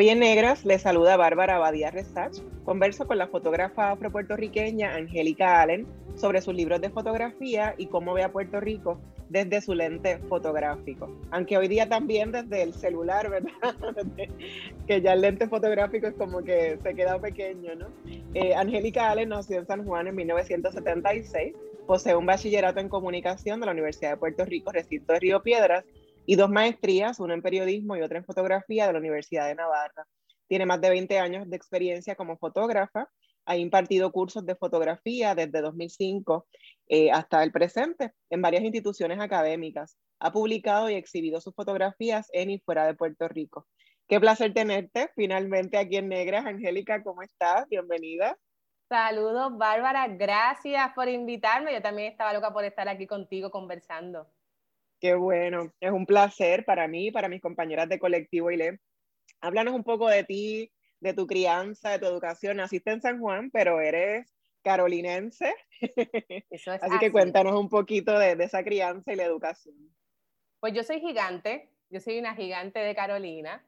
Hoy en Negras les saluda Bárbara Badía Resach. Converso con la fotógrafa afropuertorriqueña Angélica Allen sobre sus libros de fotografía y cómo ve a Puerto Rico desde su lente fotográfico. Aunque hoy día también desde el celular, ¿verdad? que ya el lente fotográfico es como que se queda pequeño, ¿no? Eh, Angélica Allen nació en San Juan en 1976. Posee un bachillerato en comunicación de la Universidad de Puerto Rico, recinto de Río Piedras, y dos maestrías, una en periodismo y otra en fotografía de la Universidad de Navarra. Tiene más de 20 años de experiencia como fotógrafa. Ha impartido cursos de fotografía desde 2005 eh, hasta el presente en varias instituciones académicas. Ha publicado y exhibido sus fotografías en y fuera de Puerto Rico. Qué placer tenerte finalmente aquí en Negras. Angélica, ¿cómo estás? Bienvenida. Saludos, Bárbara. Gracias por invitarme. Yo también estaba loca por estar aquí contigo conversando. Qué bueno, es un placer para mí y para mis compañeras de colectivo ILE. Háblanos un poco de ti, de tu crianza, de tu educación. Naciste en San Juan, pero eres carolinense. Eso es así, que cuéntanos un poquito de, esa crianza y la educación. Pues yo soy gigante, yo soy una gigante de Carolina.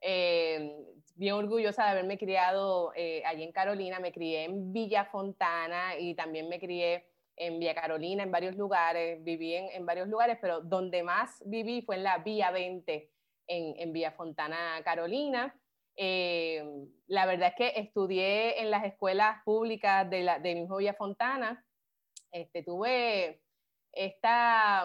Eh, bien orgullosa de haberme criado eh, allí en Carolina. Me crié en Villa Fontana y también me crié en Villa Carolina, en varios lugares, viví en, varios lugares, pero donde más viví fue en la Vía 20, en, en Villa Fontana, Carolina. Eh, la verdad es que estudié en las escuelas públicas de, la, de mismo Villa Fontana. Este, tuve esta,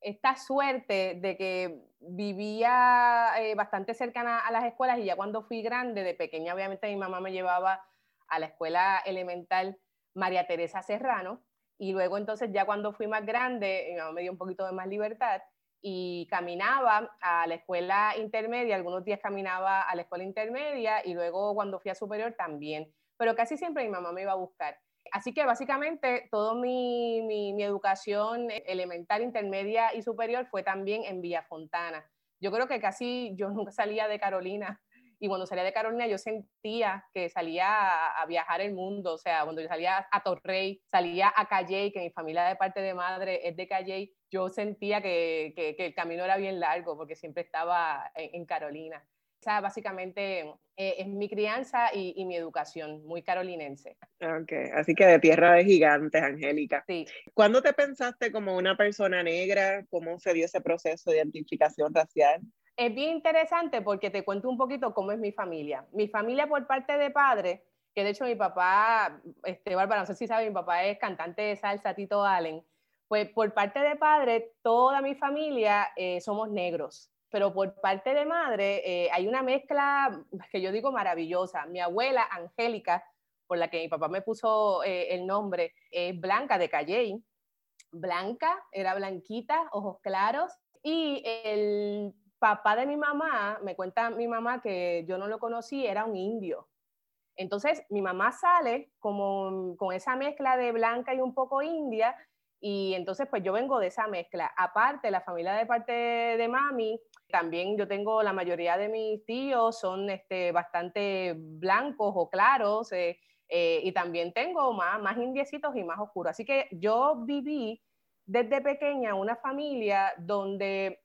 esta suerte de que vivía eh, bastante cercana a las escuelas y ya cuando fui grande, de pequeña obviamente mi mamá me llevaba a la escuela elemental María Teresa Serrano, y luego entonces ya cuando fui más grande, mamá me dio un poquito de más libertad y caminaba a la escuela intermedia, algunos días caminaba a la escuela intermedia y luego cuando fui a superior también, pero casi siempre mi mamá me iba a buscar. Así que básicamente toda mi, mi, mi, educación elemental, intermedia y superior fue también en Villa Fontana. Yo creo que casi yo nunca salía de Carolina y cuando salía de Carolina yo sentía que salía a, viajar el mundo, o sea, cuando yo salía a Torrey, salía a Calley, que mi familia de parte de madre es de Calley, yo sentía que, que, el camino era bien largo porque siempre estaba en, Carolina. O sea, básicamente eh, es mi crianza y, y, mi educación, muy carolinense. Ok, así que de tierra de gigantes, Angélica. Sí. ¿Cuándo te pensaste como una persona negra? ¿Cómo se dio ese proceso de identificación racial? Es bien interesante porque te cuento un poquito cómo es mi familia. Mi familia por parte de padre, que de hecho mi papá, este, Bárbara, no sé si sabe, mi papá es cantante de salsa, Tito Allen. Pues por parte de padre, toda mi familia eh, somos negros. Pero por parte de madre eh, hay una mezcla que yo digo maravillosa. Mi abuela, Angélica, por la que mi papá me puso eh, el nombre, es Blanca de Calley. Blanca, era blanquita, ojos claros. Y el papá de mi mamá, me cuenta mi mamá que yo no lo conocí, era un indio. Entonces, mi mamá sale como con esa mezcla de blanca y un poco india, y entonces pues yo vengo de esa mezcla. Aparte, la familia de parte de mami, también yo tengo la mayoría de mis tíos son este, bastante blancos o claros, eh, eh, y también tengo más, más indiecitos y más oscuros. Así que yo viví desde pequeña una familia donde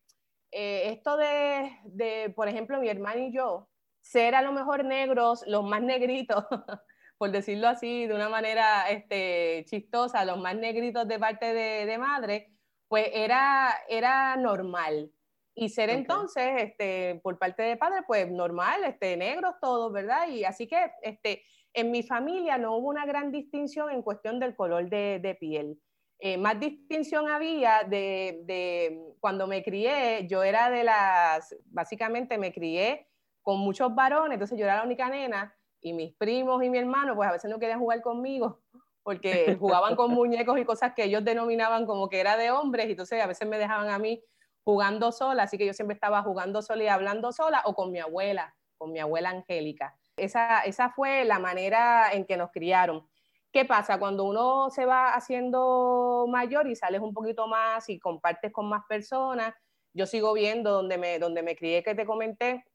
eh, esto de, por ejemplo, mi hermano y yo, ser a lo mejor negros, los más negritos, por decirlo así, de una manera este, chistosa, los más negritos de parte de, madre, pues era, era normal. Y ser entonces, este, por parte de padre, pues normal, este, negros todos, ¿verdad? Y así que este, en mi familia no hubo una gran distinción en cuestión del color de, de piel. Eh, más distinción había de, de, cuando me crié, yo era de las, básicamente me crié con muchos varones, entonces yo era la única nena y mis primos y mi hermano pues a veces no querían jugar conmigo porque jugaban con muñecos y cosas que ellos denominaban como que era de hombres y entonces a veces me dejaban a mí jugando sola, así que yo siempre estaba jugando sola y hablando sola o con mi abuela, con mi abuela Angélica. Esa, esa fue la manera en que nos criaron. ¿Qué pasa? Cuando uno se va haciendo mayor y sales un poquito más y compartes con más personas, yo sigo viendo donde me, donde me crié que te comenté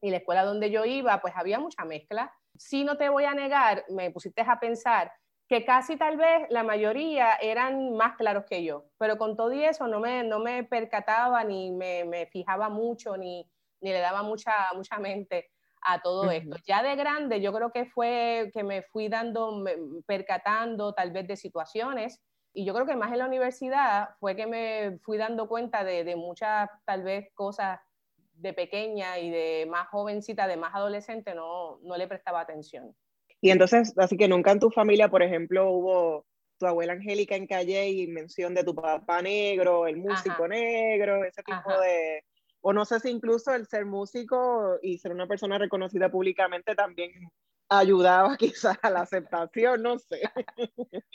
y la escuela donde yo iba, pues había mucha mezcla. Si no te voy a negar, me pusiste a pensar que casi tal vez la mayoría eran más claros que yo, pero con todo y eso no me, no me percataba ni me, me fijaba mucho ni, ni, le daba mucha, mucha mente a todo esto. Ya de grande yo creo que fue que me fui dando, percatando tal vez de situaciones y yo creo que más en la universidad fue que me fui dando cuenta de, de muchas tal vez cosas de pequeña y de más jovencita, de más adolescente, no, no le prestaba atención. Y entonces, así que nunca en tu familia, por ejemplo, hubo tu abuela Angélica en calle y mención de tu papá negro, el músico negro, ese tipo de, o no sé si incluso el ser músico y ser una persona reconocida públicamente también ayudaba quizás a la aceptación, no sé.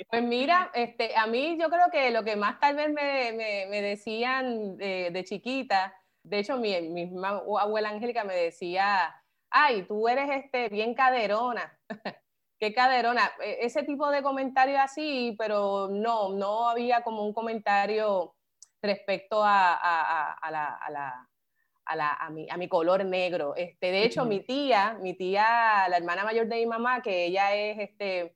Pues mira, este, a mí yo creo que lo que más tal vez me, me, me decían de, chiquita, de hecho mi, mi, abuela Angélica me decía, ay, tú eres este, bien caderona. Qué caderona. E, ese tipo de comentario así, pero no, no había como un comentario respecto a, a, a, la, a, la, a, mi, a mi color negro. Este, de hecho, mi tía, mi tía, la hermana mayor de mi mamá, que ella es este,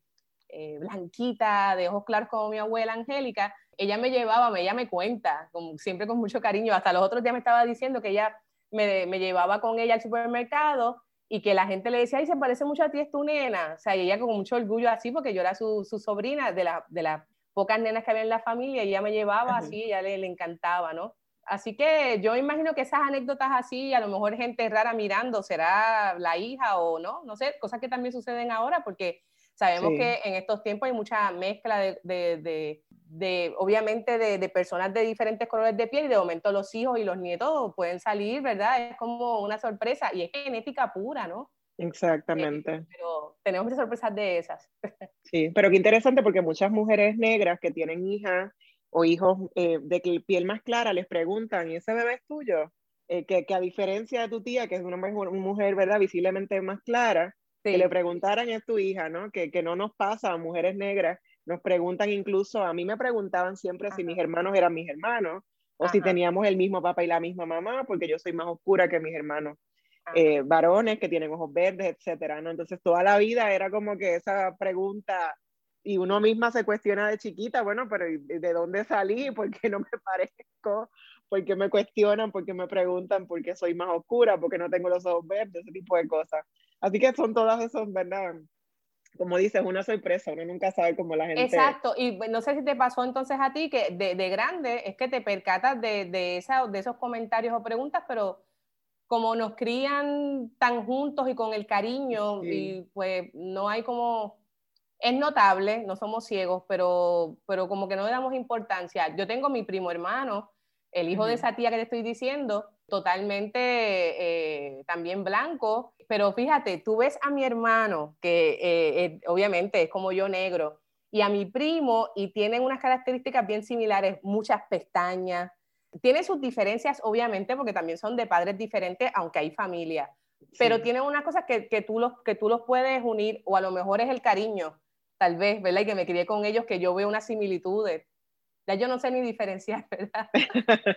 eh, blanquita, de ojos claros como mi abuela Angélica, ella me llevaba, ella me cuenta, como, siempre con mucho cariño, hasta los otros días me estaba diciendo que ella me, me, llevaba con ella al supermercado y que la gente le decía, ay, se parece mucho a ti, es tu nena. O sea, y ella con mucho orgullo así, porque yo era su, su sobrina de, la, de las pocas nenas que había en la familia, y ella me llevaba así, ella le, le encantaba, ¿no? Así que yo imagino que esas anécdotas así, a lo mejor gente rara mirando, será la hija o no, no sé, cosas que también suceden ahora, porque sabemos sí. que en estos tiempos hay mucha mezcla de, de, de, de obviamente, de, personas de diferentes colores de piel y de momento los hijos y los nietos pueden salir, ¿verdad? Es como una sorpresa y es genética pura, ¿no? Exactamente. Eh, pero tenemos muchas sorpresas de esas. Sí, pero qué interesante porque muchas mujeres negras que tienen hijas o hijos eh, de piel más clara les preguntan, ¿y ese bebé es tuyo? Eh, que, que, a diferencia de tu tía, que es una mujer, mujer ¿verdad? Visiblemente más clara, sí. que le preguntaran es tu hija, ¿no? Que, que no nos pasa a mujeres negras, nos preguntan incluso, a mí me preguntaban siempre Ajá. si mis hermanos eran mis hermanos, o Ajá. si teníamos el mismo papá y la misma mamá, porque yo soy más oscura que mis hermanos eh, varones que tienen ojos verdes, etcétera, ¿no? Entonces toda la vida era como que esa pregunta y uno misma se cuestiona de chiquita, bueno, pero ¿de dónde salí? ¿Por qué no me parezco? ¿Por qué me cuestionan? ¿Por qué me preguntan? ¿Por qué soy más oscura? ¿Por qué no tengo los ojos verdes? Ese tipo de cosas. Así que son todas esas, ¿verdad? Como dices, una sorpresa, uno nunca sabe cómo la gente... Exacto, y no sé si te pasó entonces a ti que de, de grande es que te percatas de, de, esa, de esos comentarios o preguntas, pero como nos crían tan juntos y con el cariño, sí. y pues no hay como es notable, no somos ciegos, pero, pero como que no le damos importancia. Yo tengo mi primo hermano, el hijo uh -huh. de esa tía que te estoy diciendo, totalmente eh, también blanco, pero fíjate, tú ves a mi hermano, que eh, eh, obviamente es como yo negro, y a mi primo, y tienen unas características bien similares, muchas pestañas. Tiene sus diferencias, obviamente, porque también son de padres diferentes, aunque hay familia. Pero sí. tienen unas cosas que, que, tú los, que tú los puedes unir, o a lo mejor es el cariño tal vez, ¿verdad? Y que me crié con ellos, que yo veo unas similitudes. Ya yo no sé ni diferenciar, ¿verdad?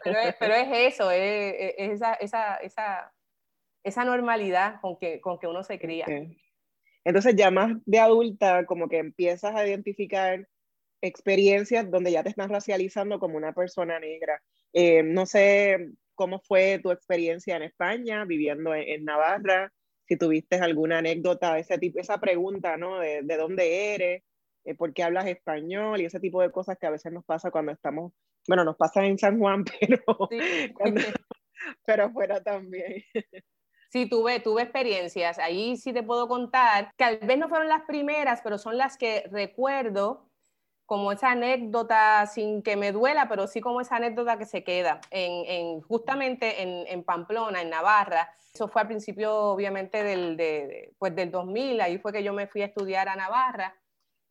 pero, es, eso, es, es esa, esa, esa, esa, normalidad con que, con que uno se cría. Entonces ya más de adulta, como que empiezas a identificar experiencias donde ya te estás racializando como una persona negra. Eh, no sé cómo fue tu experiencia en España, viviendo en, en Navarra, si tuviste alguna anécdota, ese tipo, esa pregunta, ¿no? De, de dónde eres, eh, por qué hablas español y ese tipo de cosas que a veces nos pasa cuando estamos, bueno, nos pasa en San Juan, pero, sí. cuando, pero fuera también. Sí, tuve, tuve experiencias. Ahí sí te puedo contar, que tal vez no fueron las primeras, pero son las que recuerdo como esa anécdota sin que me duela, pero sí como esa anécdota que se queda en, justamente en, Pamplona, en Navarra. Eso fue al principio, obviamente, del, de, pues del 2000, ahí fue que yo me fui a estudiar a Navarra.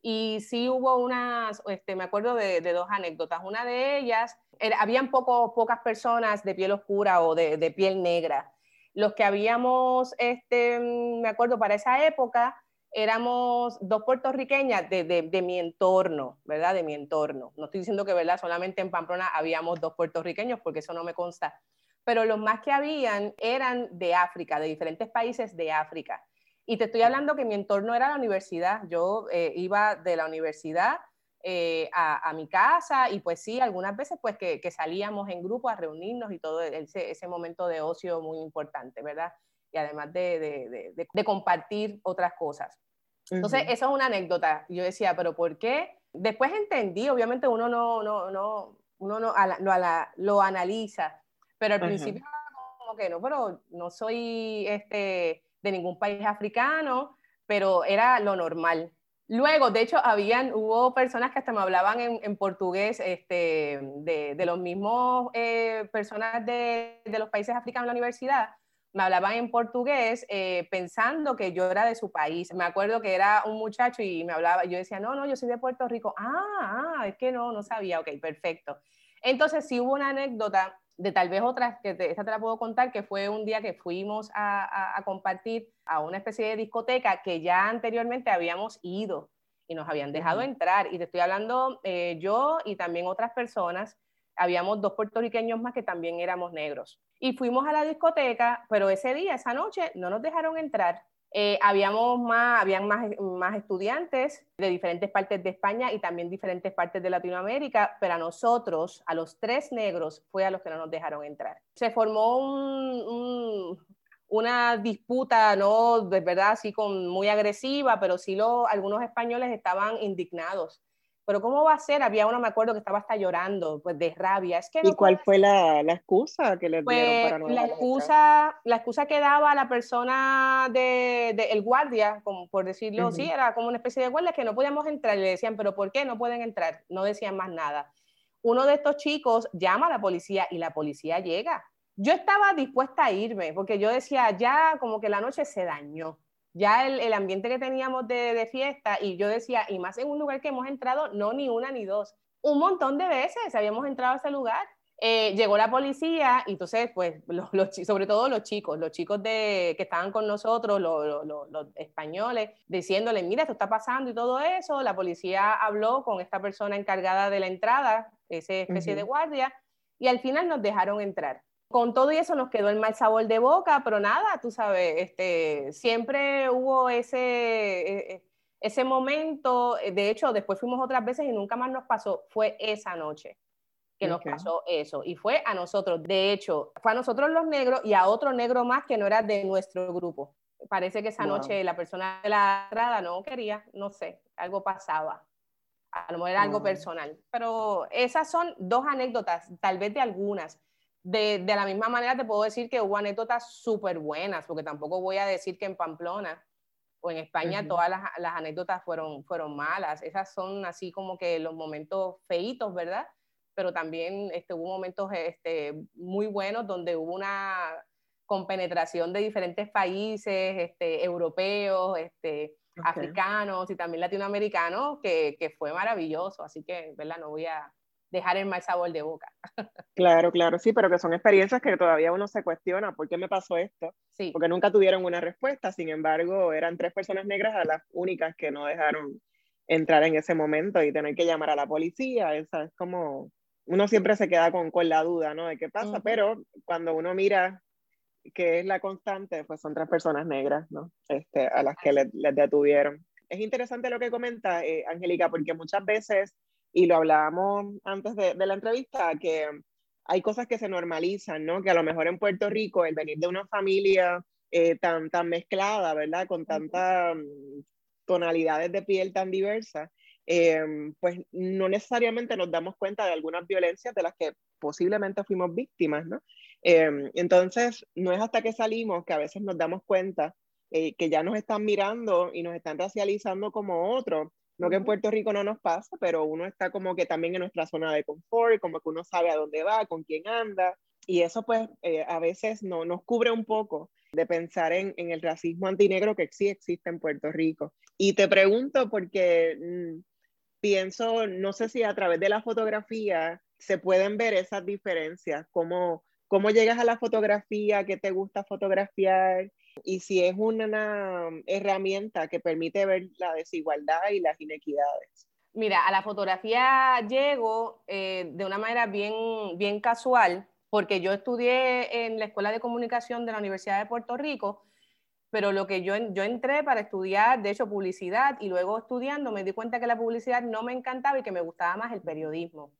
Y sí hubo unas, este, me acuerdo de, dos anécdotas. Una de ellas, era, habían poco, pocas personas de piel oscura o de, de piel negra. Los que habíamos, este, me acuerdo, para esa época, éramos dos puertorriqueñas de, de, mi entorno, ¿verdad? De mi entorno. No estoy diciendo que, ¿verdad? Solamente en Pamplona habíamos dos puertorriqueños, porque eso no me consta. Pero los más que habían eran de África, de diferentes países de África. Y te estoy hablando que mi entorno era la universidad. Yo eh, iba de la universidad eh, a, a, mi casa y pues sí, algunas veces pues que, que salíamos en grupo a reunirnos y todo ese, ese momento de ocio muy importante, ¿verdad? Y además de, de, de, compartir otras cosas. Entonces, eso es una anécdota. Yo decía, pero ¿por qué? Después entendí, obviamente uno no, no, no, uno no lo, lo analiza, pero al principio como que no, pero no soy este, de ningún país africano, pero era lo normal. Luego, de hecho, habían, hubo personas que hasta me hablaban en, en portugués este, de, de, los mismos eh, personas de, de, los países africanos en la universidad, me hablaban en portugués eh, pensando que yo era de su país. Me acuerdo que era un muchacho y me hablaba, yo decía, no, no, yo soy de Puerto Rico. Ah, ah es que no, no sabía, ok, perfecto. Entonces sí hubo una anécdota de tal vez otras, que esta te la puedo contar, que fue un día que fuimos a, compartir a una especie de discoteca que ya anteriormente habíamos ido y nos habían dejado entrar. Y te estoy hablando eh, yo y también otras personas habíamos dos puertorriqueños más que también éramos negros. Y fuimos a la discoteca, pero ese día, esa noche, no nos dejaron entrar. Eh, habíamos más, habían más, más estudiantes de diferentes partes de España y también diferentes partes de Latinoamérica, pero a nosotros, a los tres negros, fue a los que no nos dejaron entrar. Se formó un, una disputa, ¿no? De verdad, así con, muy agresiva, pero sí lo, algunos españoles estaban indignados pero ¿cómo va a ser? Había uno, me acuerdo, que estaba hasta llorando, pues de rabia. Es que ¿Y cuál fue la, la, excusa que le pues, dieron para no la excusa, la excusa que daba la persona de, de el guardia, como por decirlo así, era como una especie de guardia que no podíamos entrar. Y le decían, ¿pero por qué no pueden entrar? No decían más nada. Uno de estos chicos llama a la policía y la policía llega. Yo estaba dispuesta a irme, porque yo decía, ya como que la noche se dañó ya el, el ambiente que teníamos de, de, fiesta, y yo decía, y más en un lugar que hemos entrado, no ni una ni dos, un montón de veces habíamos entrado a ese lugar. Eh, llegó la policía y entonces, pues, los, sobre todo los chicos, los chicos de, que estaban con nosotros, los, los, españoles, diciéndole, mira, esto está pasando y todo eso. La policía habló con esta persona encargada de la entrada, esa especie de guardia, y al final nos dejaron entrar con todo y eso nos quedó el mal sabor de boca, pero nada, tú sabes, este, siempre hubo ese, e, e, ese momento, de hecho, después fuimos otras veces y nunca más nos pasó, fue esa noche que nos pasó eso, y fue a nosotros, de hecho, fue a nosotros los negros y a otro negro más que no era de nuestro grupo. Parece que esa noche la persona de la entrada no quería, no sé, algo pasaba. A lo mejor era algo personal. Pero esas son dos anécdotas, tal vez de algunas de, de, la misma manera te puedo decir que hubo anécdotas súper buenas, porque tampoco voy a decir que en Pamplona o en España todas las, las, anécdotas fueron, fueron malas. Esas son así como que los momentos feitos, ¿verdad? Pero también este, hubo momentos este, muy buenos donde hubo una compenetración de diferentes países, este, europeos, este, africanos y también latinoamericanos, que, que fue maravilloso. Así que, ¿verdad? No voy a, dejar el mal sabor de boca. Claro, claro, sí, pero que son experiencias que todavía uno se cuestiona, ¿por qué me pasó esto? Sí. Porque nunca tuvieron una respuesta, sin embargo, eran tres personas negras a las únicas que no dejaron entrar en ese momento y tener que llamar a la policía, esa es como, uno siempre se queda con, con la duda, ¿no? De qué pasa, pero cuando uno mira que es la constante, pues son tres personas negras, ¿no? Este, a las que les, detuvieron. Es interesante lo que comenta eh, Angélica, porque muchas veces y lo hablábamos antes de, de, la entrevista, que hay cosas que se normalizan, ¿no? Que a lo mejor en Puerto Rico el venir de una familia eh, tan, tan mezclada, ¿verdad? Con tantas mm, tonalidades de piel tan diversas, eh, pues no necesariamente nos damos cuenta de algunas violencias de las que posiblemente fuimos víctimas, ¿no? Eh, entonces, no es hasta que salimos que a veces nos damos cuenta que ya nos están mirando y nos están racializando como otros No que en Puerto Rico no nos pasa, pero uno está como que también en nuestra zona de confort, como que uno sabe a dónde va, con quién anda, y eso pues eh, a veces no, nos cubre un poco de pensar en, en, el racismo antinegro que sí existe en Puerto Rico. Y te pregunto porque mm, pienso, no sé si a través de la fotografía se pueden ver esas diferencias, cómo, cómo llegas a la fotografía, qué te gusta fotografiar y si es una herramienta que permite ver la desigualdad y las inequidades. Mira, a la fotografía llego eh, de una manera bien, bien casual porque yo estudié en la Escuela de Comunicación de la Universidad de Puerto Rico, pero lo que yo, yo entré para estudiar, de hecho, publicidad, y luego estudiando me di cuenta que la publicidad no me encantaba y que me gustaba más el periodismo.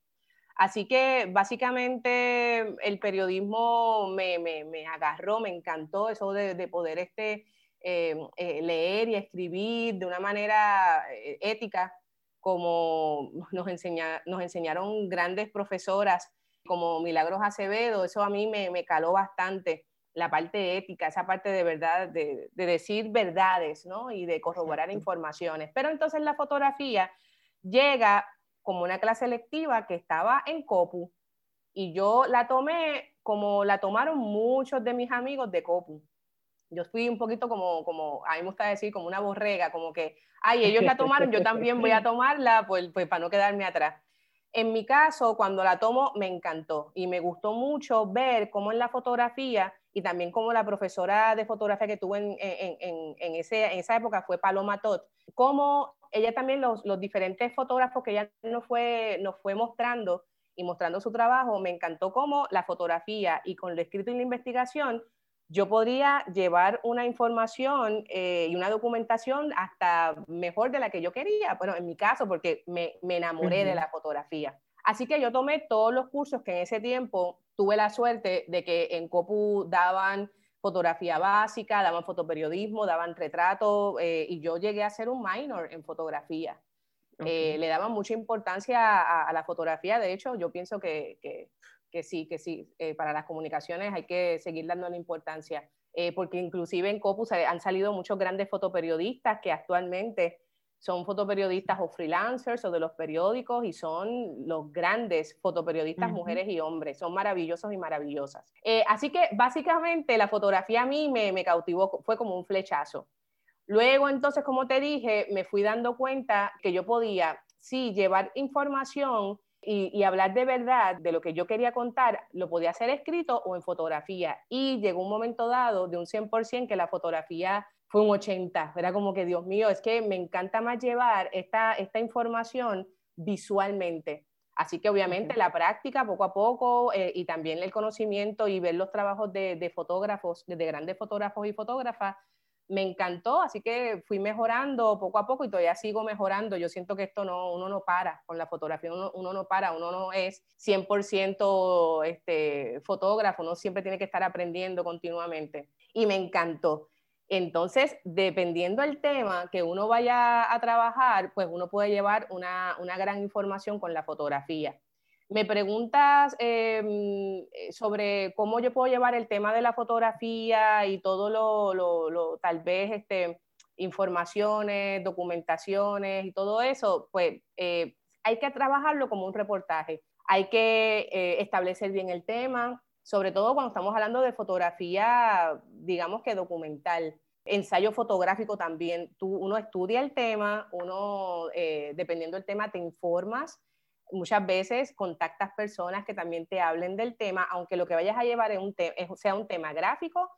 Así que básicamente el periodismo me, me, agarró, me encantó eso de, poder este, eh, eh, leer y escribir de una manera eh, ética, como nos, enseña, nos enseñaron grandes profesoras como Milagros Acevedo, eso a mí me, caló bastante, la parte ética, esa parte de verdad, de, decir verdades, ¿no? Y de corroborar informaciones. Pero entonces la fotografía llega como una clase lectiva que estaba en COPU y yo la tomé como la tomaron muchos de mis amigos de COPU. Yo fui un poquito como, como, a mí me gusta decir, como una borrega, como que, ay, ellos la tomaron, yo también voy a tomarla, pues, pues para no quedarme atrás. En mi caso, cuando la tomo, me encantó y me gustó mucho ver cómo en la fotografía y también como la profesora de fotografía que tuve en, en, en, ese, en esa época fue Paloma Tot, cómo ella también, los, los, diferentes fotógrafos que ella nos fue, nos fue mostrando y mostrando su trabajo, me encantó cómo la fotografía y con lo escrito y la investigación yo podría llevar una información eh, y una documentación hasta mejor de la que yo quería, bueno, en mi caso, porque me, me enamoré de la fotografía. Así que yo tomé todos los cursos que en ese tiempo tuve la suerte de que en COPU daban fotografía básica, daban fotoperiodismo, daban retrato, eh, y yo llegué a ser un minor en fotografía. Eh, le daban mucha importancia a, la fotografía, de hecho, yo pienso que, que, que sí, que sí, eh, para las comunicaciones hay que seguir dando la importancia, porque inclusive en Copus han salido muchos grandes fotoperiodistas que actualmente son fotoperiodistas o freelancers o de los periódicos y son los grandes fotoperiodistas, mujeres y hombres, son maravillosos y maravillosas. Eh, así que básicamente la fotografía a mí me, me cautivó, fue como un flechazo. Luego entonces, como te dije, me fui dando cuenta que yo podía, sí, llevar información y, hablar de verdad de lo que yo quería contar, lo podía hacer escrito o en fotografía. Y llegó un momento dado de un 100% que la fotografía fue un 80. Era como que, Dios mío, es que me encanta más llevar esta, esta información visualmente. Así que obviamente la práctica poco a poco eh, y también el conocimiento y ver los trabajos de, de fotógrafos, de grandes fotógrafos y fotógrafas, me encantó, así que fui mejorando poco a poco y todavía sigo mejorando. Yo siento que esto no, uno no para con la fotografía, uno, no para, uno no es 100% este, fotógrafo, uno siempre tiene que estar aprendiendo continuamente. Y me encantó. Entonces, dependiendo del tema que uno vaya a trabajar, pues uno puede llevar una, una gran información con la fotografía. Me preguntas em, eh, sobre cómo yo puedo llevar el tema de la fotografía y todo lo, tal vez, este, informaciones, documentaciones y todo eso, pues eh, hay que trabajarlo como un reportaje. Hay que eh, establecer bien el tema, sobre todo cuando estamos hablando de fotografía, digamos que documental. Ensayo fotográfico también. Tú, uno estudia el tema, uno, dependiendo del tema, te informas muchas veces contactas personas que también te hablen del tema, aunque lo que vayas a llevar un sea un tema gráfico,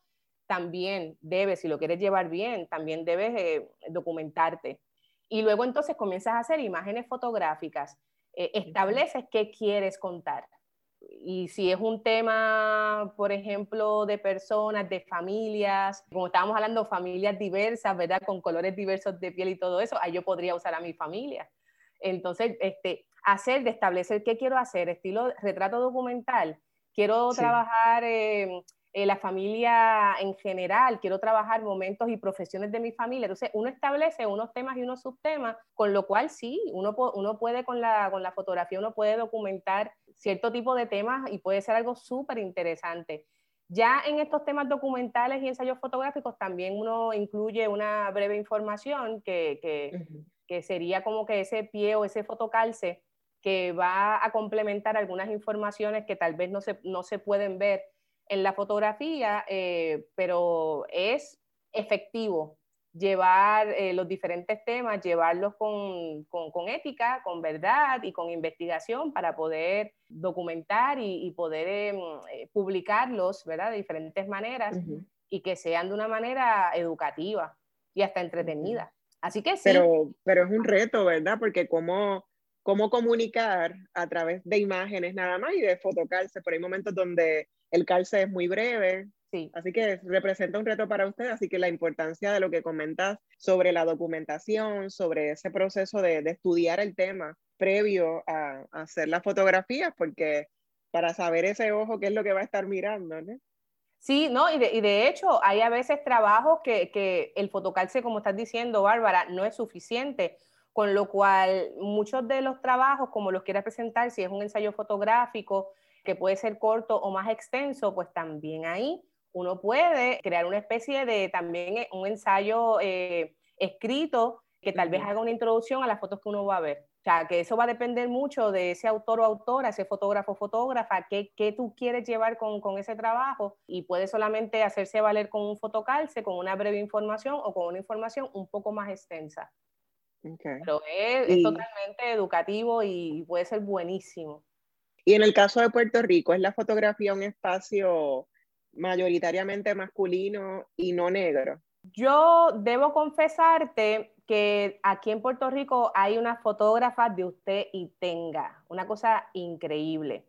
también debes, si lo quieres llevar bien, también debes eh, documentarte. Y luego entonces comienzas a hacer imágenes fotográficas, eh, estableces qué quieres contar. Y si es un tema, por ejemplo, de personas, de familias, como estábamos hablando, familias diversas, ¿verdad? Con colores diversos de piel y todo eso, ahí yo podría usar a mi familia. Entonces, este, hacer, de establecer qué quiero hacer, estilo retrato documental, quiero trabajar eh, en la familia en general, quiero trabajar momentos y profesiones de mi familia. Entonces, uno establece unos temas y unos subtemas, con lo cual sí, uno, uno puede con la, con la fotografía, uno puede documentar cierto tipo de temas y puede ser algo súper interesante. Ya en estos temas documentales y ensayos fotográficos también uno incluye una breve información que, que sería como que ese pie o ese fotocalce que va a complementar algunas informaciones que tal vez no se, no se pueden ver en la fotografía, eh, pero es efectivo llevar eh, los diferentes temas, llevarlos con, con, ética, con verdad y con investigación para poder documentar y, poder eh, publicarlos, ¿verdad? De diferentes maneras y que sean de una manera educativa y hasta entretenida. Así que sí. Pero, pero es un reto, ¿verdad? Porque cómo, cómo comunicar a través de imágenes nada más y de fotocalce, pero hay momentos donde el calce es muy breve, Así que representa un reto para usted, así que la importancia de lo que comentas sobre la documentación, sobre ese proceso de, estudiar el tema previo a, hacer las fotografías, porque para saber ese ojo qué es lo que va a estar mirando, ¿no? Sí, no, y de, y de hecho hay a veces trabajos que, que el fotocalce, como estás diciendo, Bárbara, no es suficiente con lo cual muchos de los trabajos, como los quieras presentar, si es un ensayo fotográfico que puede ser corto o más extenso, pues también ahí uno puede crear una especie de también eh, un ensayo eh, escrito que tal vez haga una introducción a las fotos que uno va a ver. O sea, que eso va a depender mucho de ese autor o autora, ese fotógrafo o fotógrafa, qué, qué tú quieres llevar con, con, ese trabajo y puede solamente hacerse valer con un fotocalce, con una breve información o con una información un poco más extensa. Pero es, es totalmente educativo y puede ser buenísimo. Y en el caso de Puerto Rico, ¿es la fotografía un espacio mayoritariamente masculino y no negro? Yo debo confesarte que aquí en Puerto Rico hay una fotógrafa de usted y tenga, una cosa increíble.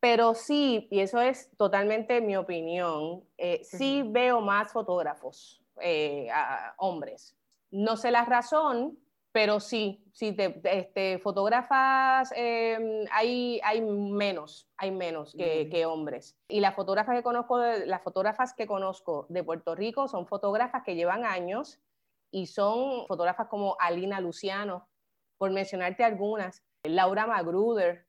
Pero sí, y eso es totalmente mi opinión, eh, sí veo más fotógrafos, eh, hombres. No sé la razón, pero sí, sí, te, este, fotógrafas em, hay, hay menos, hay menos que, que, hombres. Y las fotógrafas que conozco, las fotógrafas que conozco de Puerto Rico son fotógrafas que llevan años y son fotógrafas como Alina Luciano, por mencionarte algunas, Laura Magruder,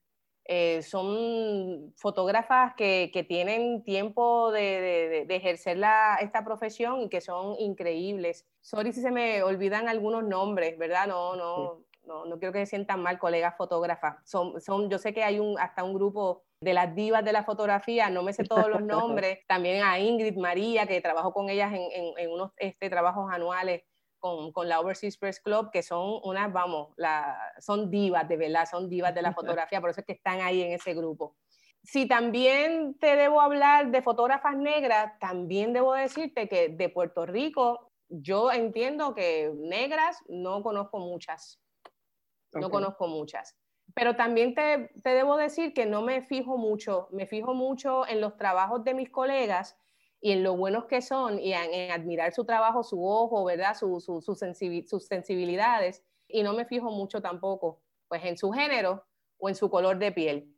eh, son fotógrafas que, que tienen tiempo de, de, ejercer la, esta profesión y que son increíbles. Sorry si se me olvidan algunos nombres, ¿verdad? No, no, no, no quiero que se sientan mal, colegas fotógrafas. Son, son, yo sé que hay un, hasta un grupo de las divas de la fotografía, no me sé todos los nombres. También a Ingrid María, que trabajo con ellas en, en, en unos este, trabajos anuales con, la Overseas Press Club, que son unas, vamos, la, son divas, de verdad, son divas de la fotografía, por eso es que están ahí en ese grupo. Si también te debo hablar de fotógrafas negras, también debo decirte que de Puerto Rico, yo entiendo que negras no conozco muchas, no conozco muchas. Pero también te, te debo decir que no me fijo mucho, me fijo mucho en los trabajos de mis colegas, y en lo buenos que son y en, admirar su trabajo, su ojo, ¿verdad? Su, su, sus sensibilidades. Y no me fijo mucho tampoco, pues en su género o en su color de piel.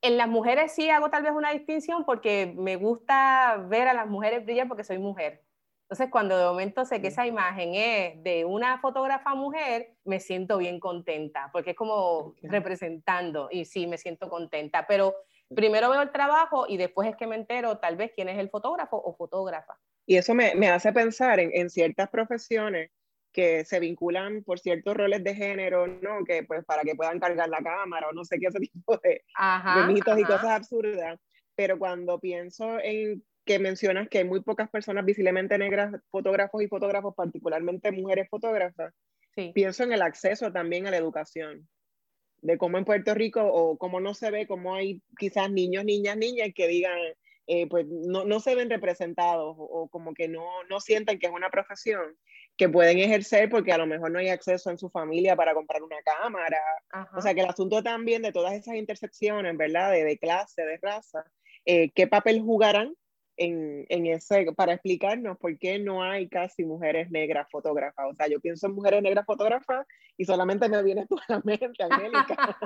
En las mujeres sí hago tal vez una distinción porque me gusta ver a las mujeres brillar porque soy mujer. Entonces, cuando de momento sé que esa imagen es de una fotógrafa mujer, me siento bien contenta, porque es como representando, y sí, me siento contenta. Pero primero veo el trabajo y después es que me entero tal vez quién es el fotógrafo o fotógrafa. Y eso me, me hace pensar en, en, ciertas profesiones que se vinculan por ciertos roles de género, ¿no? Que pues para que puedan cargar la cámara o no sé qué, ese tipo de, mitos y cosas absurdas. Pero cuando pienso en que mencionas que hay muy pocas personas visiblemente negras, fotógrafos y fotógrafos, particularmente mujeres fotógrafas, sí. pienso en el acceso también a la educación de cómo en Puerto Rico o cómo no se ve, cómo hay quizás niños, niñas, niñas que digan, eh, pues no, no, se ven representados o, como que no, no sienten que es una profesión que pueden ejercer porque a lo mejor no hay acceso en su familia para comprar una cámara. O sea que el asunto también de todas esas intersecciones, ¿verdad? De, de clase, de raza, eh, ¿qué papel jugarán en, en, ese, para explicarnos por qué no hay casi mujeres negras fotógrafas. O sea, yo pienso en mujeres negras fotógrafas y solamente me viene tú a la mente, Angélica.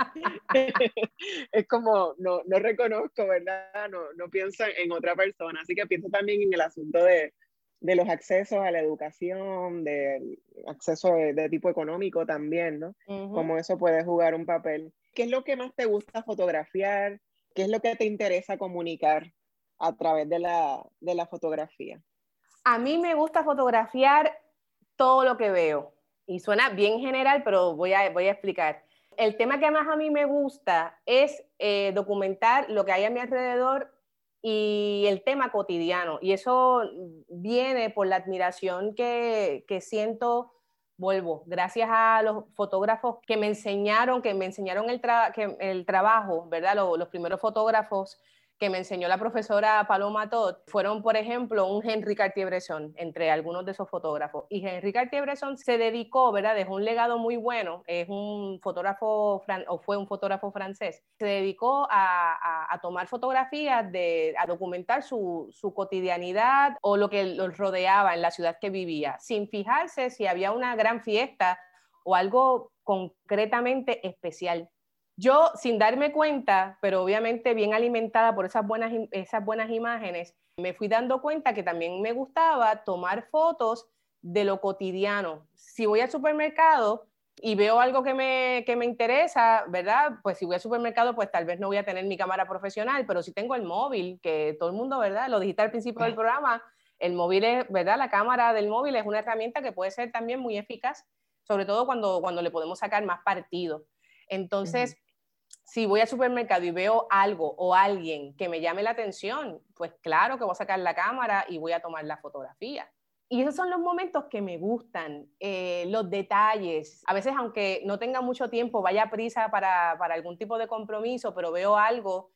es como, no, no reconozco, ¿verdad? No, no pienso en otra persona. Así que pienso también en el asunto de, de los accesos a la educación, del acceso de, tipo económico también, ¿no? Cómo eso puede jugar un papel. ¿Qué es lo que más te gusta fotografiar? ¿Qué es lo que te interesa comunicar a través de la, de la fotografía? A mí me gusta fotografiar todo lo que veo. Y suena bien general, pero voy a, voy a explicar. El tema que más a mí me gusta es eh, documentar lo que hay a mi alrededor y el tema cotidiano. Y eso viene por la admiración que, que siento, vuelvo, gracias a los fotógrafos que me enseñaron, que me enseñaron el, que, el trabajo, ¿verdad? Los, los primeros fotógrafos que me enseñó la profesora Paloma Todd fueron, por ejemplo, un Henri Cartier-Bresson, entre algunos de esos fotógrafos. Y Henri Cartier-Bresson se dedicó, ¿verdad? Dejó un legado muy bueno, es un fotógrafo, o fue un fotógrafo francés, se dedicó a, a, tomar fotografías, de, a documentar su, su cotidianidad o lo que los rodeaba en la ciudad que vivía, sin fijarse si había una gran fiesta o algo concretamente especial yo sin darme cuenta, pero obviamente bien alimentada por esas buenas, esas buenas imágenes, me fui dando cuenta que también me gustaba tomar fotos de lo cotidiano. Si voy al supermercado y veo algo que me, que me interesa, ¿verdad? Pues si voy al supermercado, pues tal vez no voy a tener mi cámara profesional, pero si tengo el móvil, que todo el mundo, ¿verdad? Lo dijiste al principio del programa, el móvil es, ¿verdad? La cámara del móvil es una herramienta que puede ser también muy eficaz, sobre todo cuando, cuando le podemos sacar más partido. Entonces, si voy al supermercado y veo algo o alguien que me llame la atención, pues claro que voy a sacar la cámara y voy a tomar la fotografía. Y esos son los momentos que me gustan, eh, los detalles. A veces, aunque no tenga mucho tiempo, vaya prisa para, para algún tipo de compromiso, pero veo algo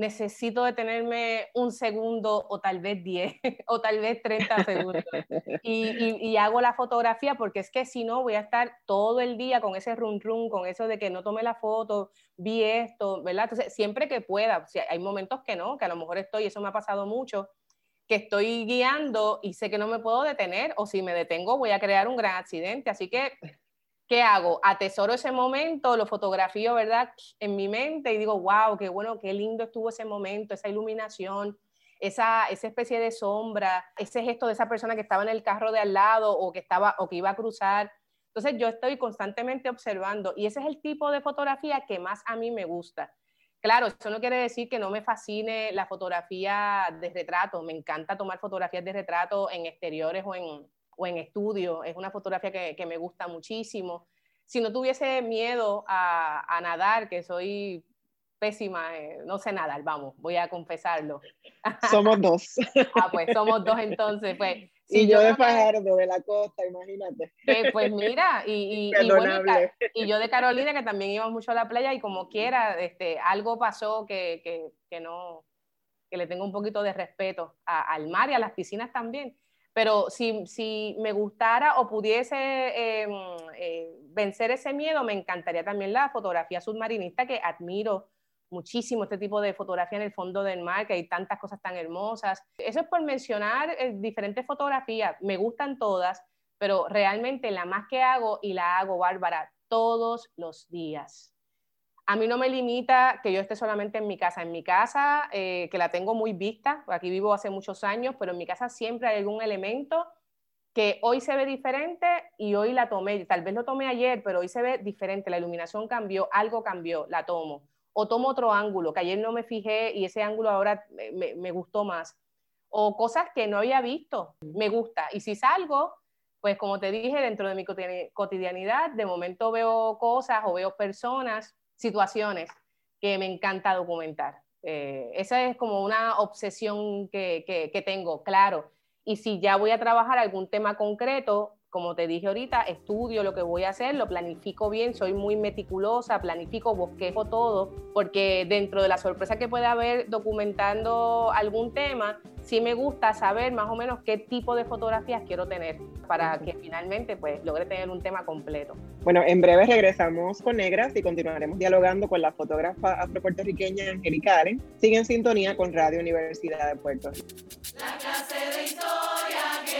necesito detenerme un segundo o tal vez 10 o tal vez 30 segundos y, hago la fotografía porque es que si no voy a estar todo el día con ese run run, con eso de que no tomé la foto, vi esto, ¿verdad? Entonces, siempre que pueda, hay momentos que no, que a lo mejor estoy, eso me ha pasado mucho, que estoy guiando y sé que no me puedo detener o si me detengo voy a crear un gran accidente, así que ¿qué hago? Atesoro ese momento, lo fotografío, ¿verdad? En mi mente y digo, wow, qué bueno, qué lindo estuvo ese momento, esa iluminación, esa, esa especie de sombra, ese gesto de esa persona que estaba en el carro de al lado o que, estaba, o que iba a cruzar. Entonces yo estoy constantemente observando y ese es el tipo de fotografía que más a mí me gusta. Claro, eso no quiere decir que no me fascine la fotografía de retrato. Me encanta tomar fotografías de retrato en exteriores o en, o en estudio. Es una fotografía que, me gusta muchísimo. Si no tuviese miedo a, nadar, que soy pésima, eh, no sé nadar, vamos, voy a confesarlo. Somos dos. ah, pues somos dos entonces, pues. y yo, de Fajardo, de la costa, imagínate. pues mira, y, y, yo de Carolina, que también íbamos mucho a la playa, y como quiera, este, algo pasó que, que, que no, que le tengo un poquito de respeto al mar y a las piscinas también. Pero si, me gustara o pudiese em, eh, vencer ese miedo, me encantaría también la fotografía submarinista, que admiro muchísimo este tipo de fotografía en el fondo del mar, que hay tantas cosas tan hermosas. Eso es por mencionar eh, diferentes fotografías, me gustan todas, pero realmente la más que hago y la hago, Bárbara, todos los días a mí no me limita que yo esté solamente en mi casa. En mi casa, eh, que la tengo muy vista, aquí vivo hace muchos años, pero en mi casa siempre hay algún elemento que hoy se ve diferente y hoy la tomé. Tal vez lo tomé ayer, pero hoy se ve diferente. La iluminación cambió, algo cambió, la tomo. O tomo otro ángulo, que ayer no me fijé y ese ángulo ahora me, me gustó más. O cosas que no había visto, me gusta. Y si salgo, pues como te dije, dentro de mi cotidianidad, de momento veo cosas o veo personas situaciones que me encanta documentar. Eh, esa es como una obsesión que, que, tengo, claro. Y si ya voy a trabajar algún tema concreto, como te dije ahorita, estudio lo que voy a hacer, lo planifico bien, soy muy meticulosa, planifico, bosquejo todo, porque dentro de la sorpresa que puede haber documentando algún tema, sí me gusta saber más o menos qué tipo de fotografías quiero tener para que finalmente pues logre tener un tema completo. Bueno, en breve regresamos con Negras y continuaremos dialogando con la fotógrafa afropuertorriqueña Angélica Allen. Sigue en sintonía con Radio Universidad de Puerto Rico. La clase de historia que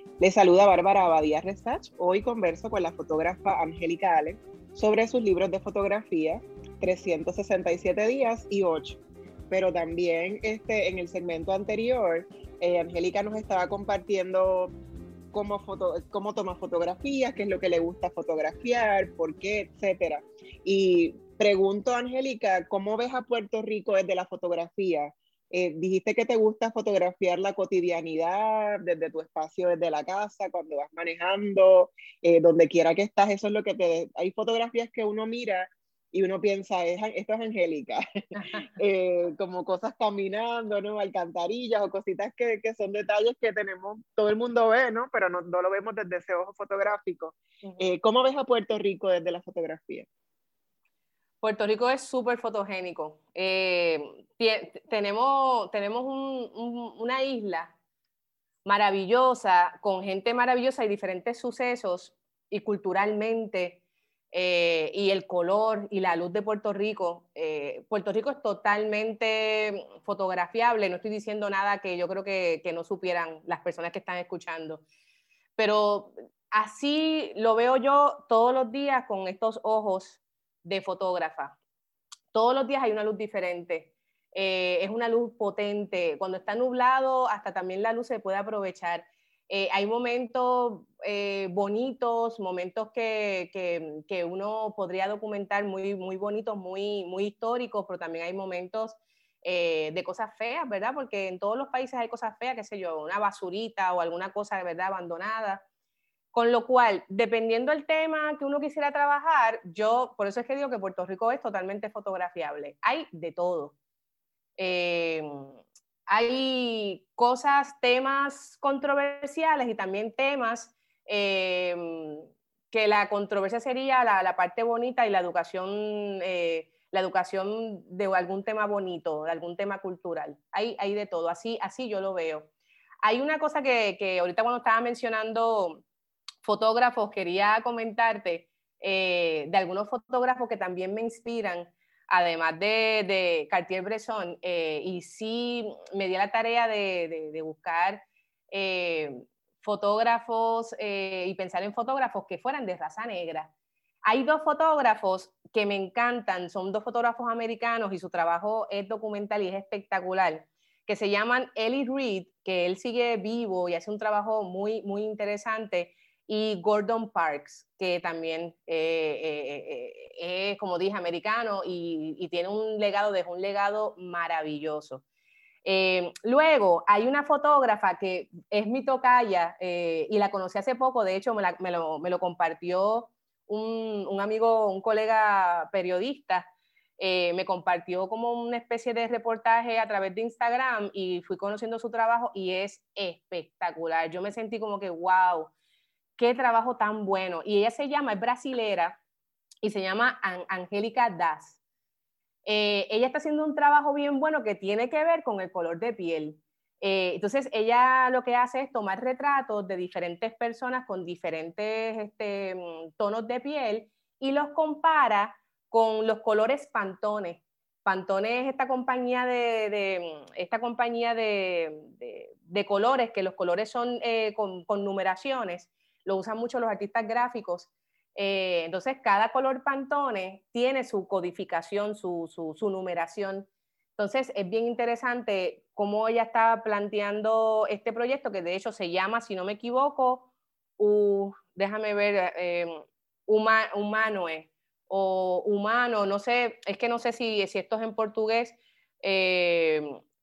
Le saluda Bárbara Abadía Restach. Hoy converso con la fotógrafa Angélica Allen sobre sus libros de fotografía, 367 días y 8. Pero también este, en el segmento anterior, eh, Angélica nos estaba compartiendo cómo, foto, cómo toma fotografías, qué es lo que le gusta fotografiar, por qué, etcétera. Y pregunto, Angélica, ¿cómo ves a Puerto Rico desde la fotografía? Eh, dijiste que te gusta fotografiar la cotidianidad desde tu espacio, desde la casa, cuando vas manejando, eh, donde quiera que estás, eso es lo que te... Hay fotografías que uno mira y uno piensa, esto es Angélica, eh, como cosas caminando, ¿no? Alcantarillas o cositas que, que, son detalles que tenemos, todo el mundo ve, ¿no? Pero no, no lo vemos desde ese ojo fotográfico. ¿Cómo ves a Puerto Rico desde la fotografía? Puerto Rico es súper fotogénico. Eh, tenemos tenemos una isla maravillosa, con gente maravillosa y diferentes sucesos, y culturalmente, eh, y el color y la luz de Puerto Rico. Eh, Puerto Rico es totalmente fotografiable, no estoy diciendo nada que yo creo que, que no supieran las personas que están escuchando, pero así lo veo yo todos los días con estos ojos de fotógrafa. Todos los días hay una luz diferente. Eh, es una luz potente. Cuando está nublado, hasta también la luz se puede aprovechar. Eh, hay momentos eh, bonitos, momentos que, que, uno podría documentar muy, muy bonitos, muy, muy históricos, pero también hay momentos de cosas feas, ¿verdad? Porque en todos los países hay cosas feas, qué sé yo, una basurita o alguna cosa verdad abandonada. Con lo cual, dependiendo del tema que uno quisiera trabajar, yo, por eso es que digo que Puerto Rico es totalmente fotografiable. Hay de todo. Eh, hay cosas, temas controversiales y también temas eh, que la controversia sería la, parte bonita y la educación, eh, la educación de algún tema bonito, de algún tema cultural. Hay, hay de todo, así, así yo lo veo. Hay una cosa que, que ahorita cuando estaba mencionando fotógrafos, quería comentarte eh, de algunos fotógrafos que también me inspiran, además de, Cartier-Bresson, eh, y sí me di la tarea de, buscar eh, fotógrafos y pensar en fotógrafos que fueran de raza negra. Hay dos fotógrafos que me encantan, son dos fotógrafos americanos y su trabajo es documental y es espectacular, que se llaman Ellie Reed, que él sigue vivo y hace un trabajo muy, muy interesante y Gordon Parks, que también eh, eh, eh, es, como dije, americano y, tiene un legado, dejó un legado maravilloso. luego, hay una fotógrafa que es mi tocaya y la conocí hace poco, de hecho me, lo, compartió un, un, amigo, un colega periodista, me compartió como una especie de reportaje a través de Instagram y fui conociendo su trabajo y es espectacular. Yo me sentí como que, wow, qué trabajo tan bueno. Y ella se llama, es brasilera y se llama Angélica Das. Eh, ella está haciendo un trabajo bien bueno que tiene que ver con el color de piel. Eh, entonces, ella lo que hace es tomar retratos de diferentes personas con diferentes este, mm, tonos de piel y los compara con los colores Pantone. Pantone es esta compañía de, mm, esta compañía de, colores, que los colores son eh, con numeraciones lo usan mucho los artistas gráficos. Eh, entonces, cada color Pantone tiene su codificación, su, su, numeración. Entonces, es bien interesante cómo ella está planteando este proyecto, que de hecho se llama, si no me equivoco, déjame ver, eh, Humanoe o Humano, no sé, es que no sé si, si esto es en portugués, eh,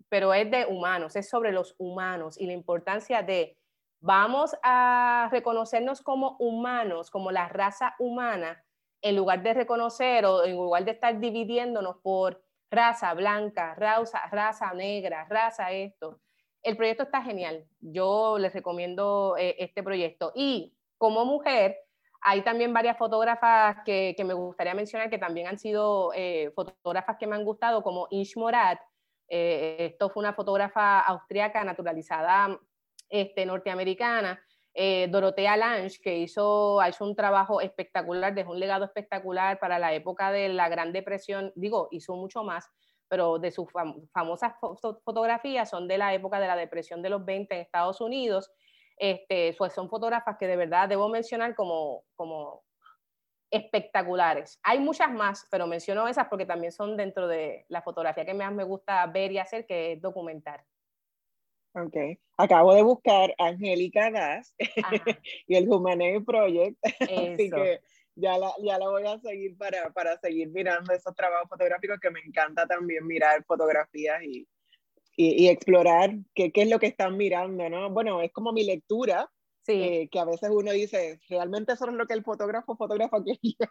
pero es de humanos, es sobre los humanos y la importancia de Vamos a reconocernos como humanos, como la raza humana, en lugar de reconocer o en lugar de estar dividiéndonos por raza blanca, raza, negra, raza esto. El proyecto está genial. Yo les recomiendo eh, este proyecto. Y como mujer, hay también varias fotógrafas que, me gustaría mencionar que también han sido eh, fotógrafas que me han gustado, como Inch Morat. Eh, esto fue una fotógrafa austriaca naturalizada este, norteamericana, eh, Dorotea Lange, que hizo, hizo un trabajo espectacular, dejó un legado espectacular para la época de la Gran Depresión, digo, hizo mucho más, pero de sus famosas fotografías son de la época de la depresión de los 20 en Estados Unidos. Este, son fotógrafas que de verdad debo mencionar como, como espectaculares. Hay muchas más, pero menciono esas porque también son dentro de la fotografía que más me gusta ver y hacer, que es documentar. Ok. Acabo de buscar Angélica Das y el Humanity Project. Así que ya la, ya la voy a seguir para, para seguir mirando esos trabajos fotográficos que me encanta también mirar fotografías y, y, y explorar qué, qué, es lo que están mirando, ¿no? Bueno, es como mi lectura, sí. eh, que a veces uno dice, realmente eso es lo que el fotógrafo fotógrafo quería,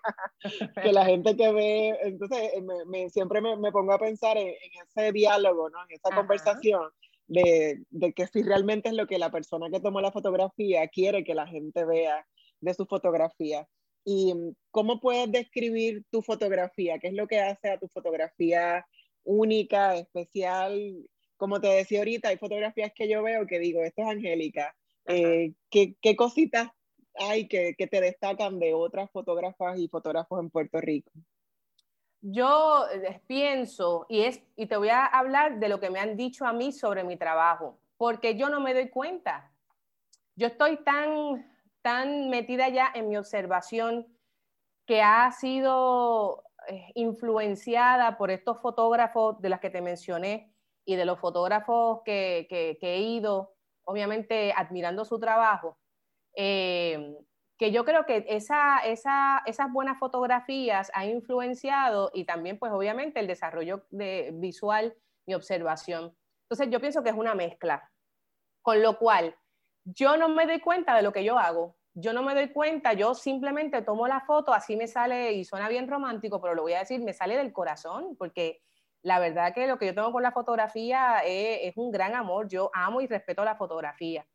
que la gente que ve, entonces eh, me, me, siempre me, me, pongo a pensar en, en, ese diálogo, ¿no? En esa Ajá. conversación. De, de, que si realmente es lo que la persona que tomó la fotografía quiere que la gente vea de su fotografía. ¿Y mm, cómo puedes describir tu fotografía? ¿Qué es lo que hace a tu fotografía única, especial? Como te decía ahorita, hay fotografías que yo veo que digo, esto es Angélica. Eh, ¿qué, ¿qué, cositas hay que, que te destacan de otras fotógrafas y fotógrafos en Puerto Rico? Yo eh, pienso, y, es, y te voy a hablar de lo que me han dicho a mí sobre mi trabajo, porque yo no me doy cuenta. Yo estoy tan tan metida ya en mi observación que ha sido eh, influenciada por estos fotógrafos de las que te mencioné y de los fotógrafos que, he ido, obviamente admirando su trabajo, eh, que yo creo que esa, esa, esas buenas fotografías han influenciado y también pues obviamente el desarrollo de, visual, mi observación. Entonces yo pienso que es una mezcla, con lo cual yo no me doy cuenta de lo que yo hago. Yo no me doy cuenta, yo simplemente tomo la foto, así me sale y suena bien romántico, pero lo voy a decir, me sale del corazón, porque la verdad que lo que yo tengo con la fotografía es, es un gran amor. Yo amo y respeto la fotografía.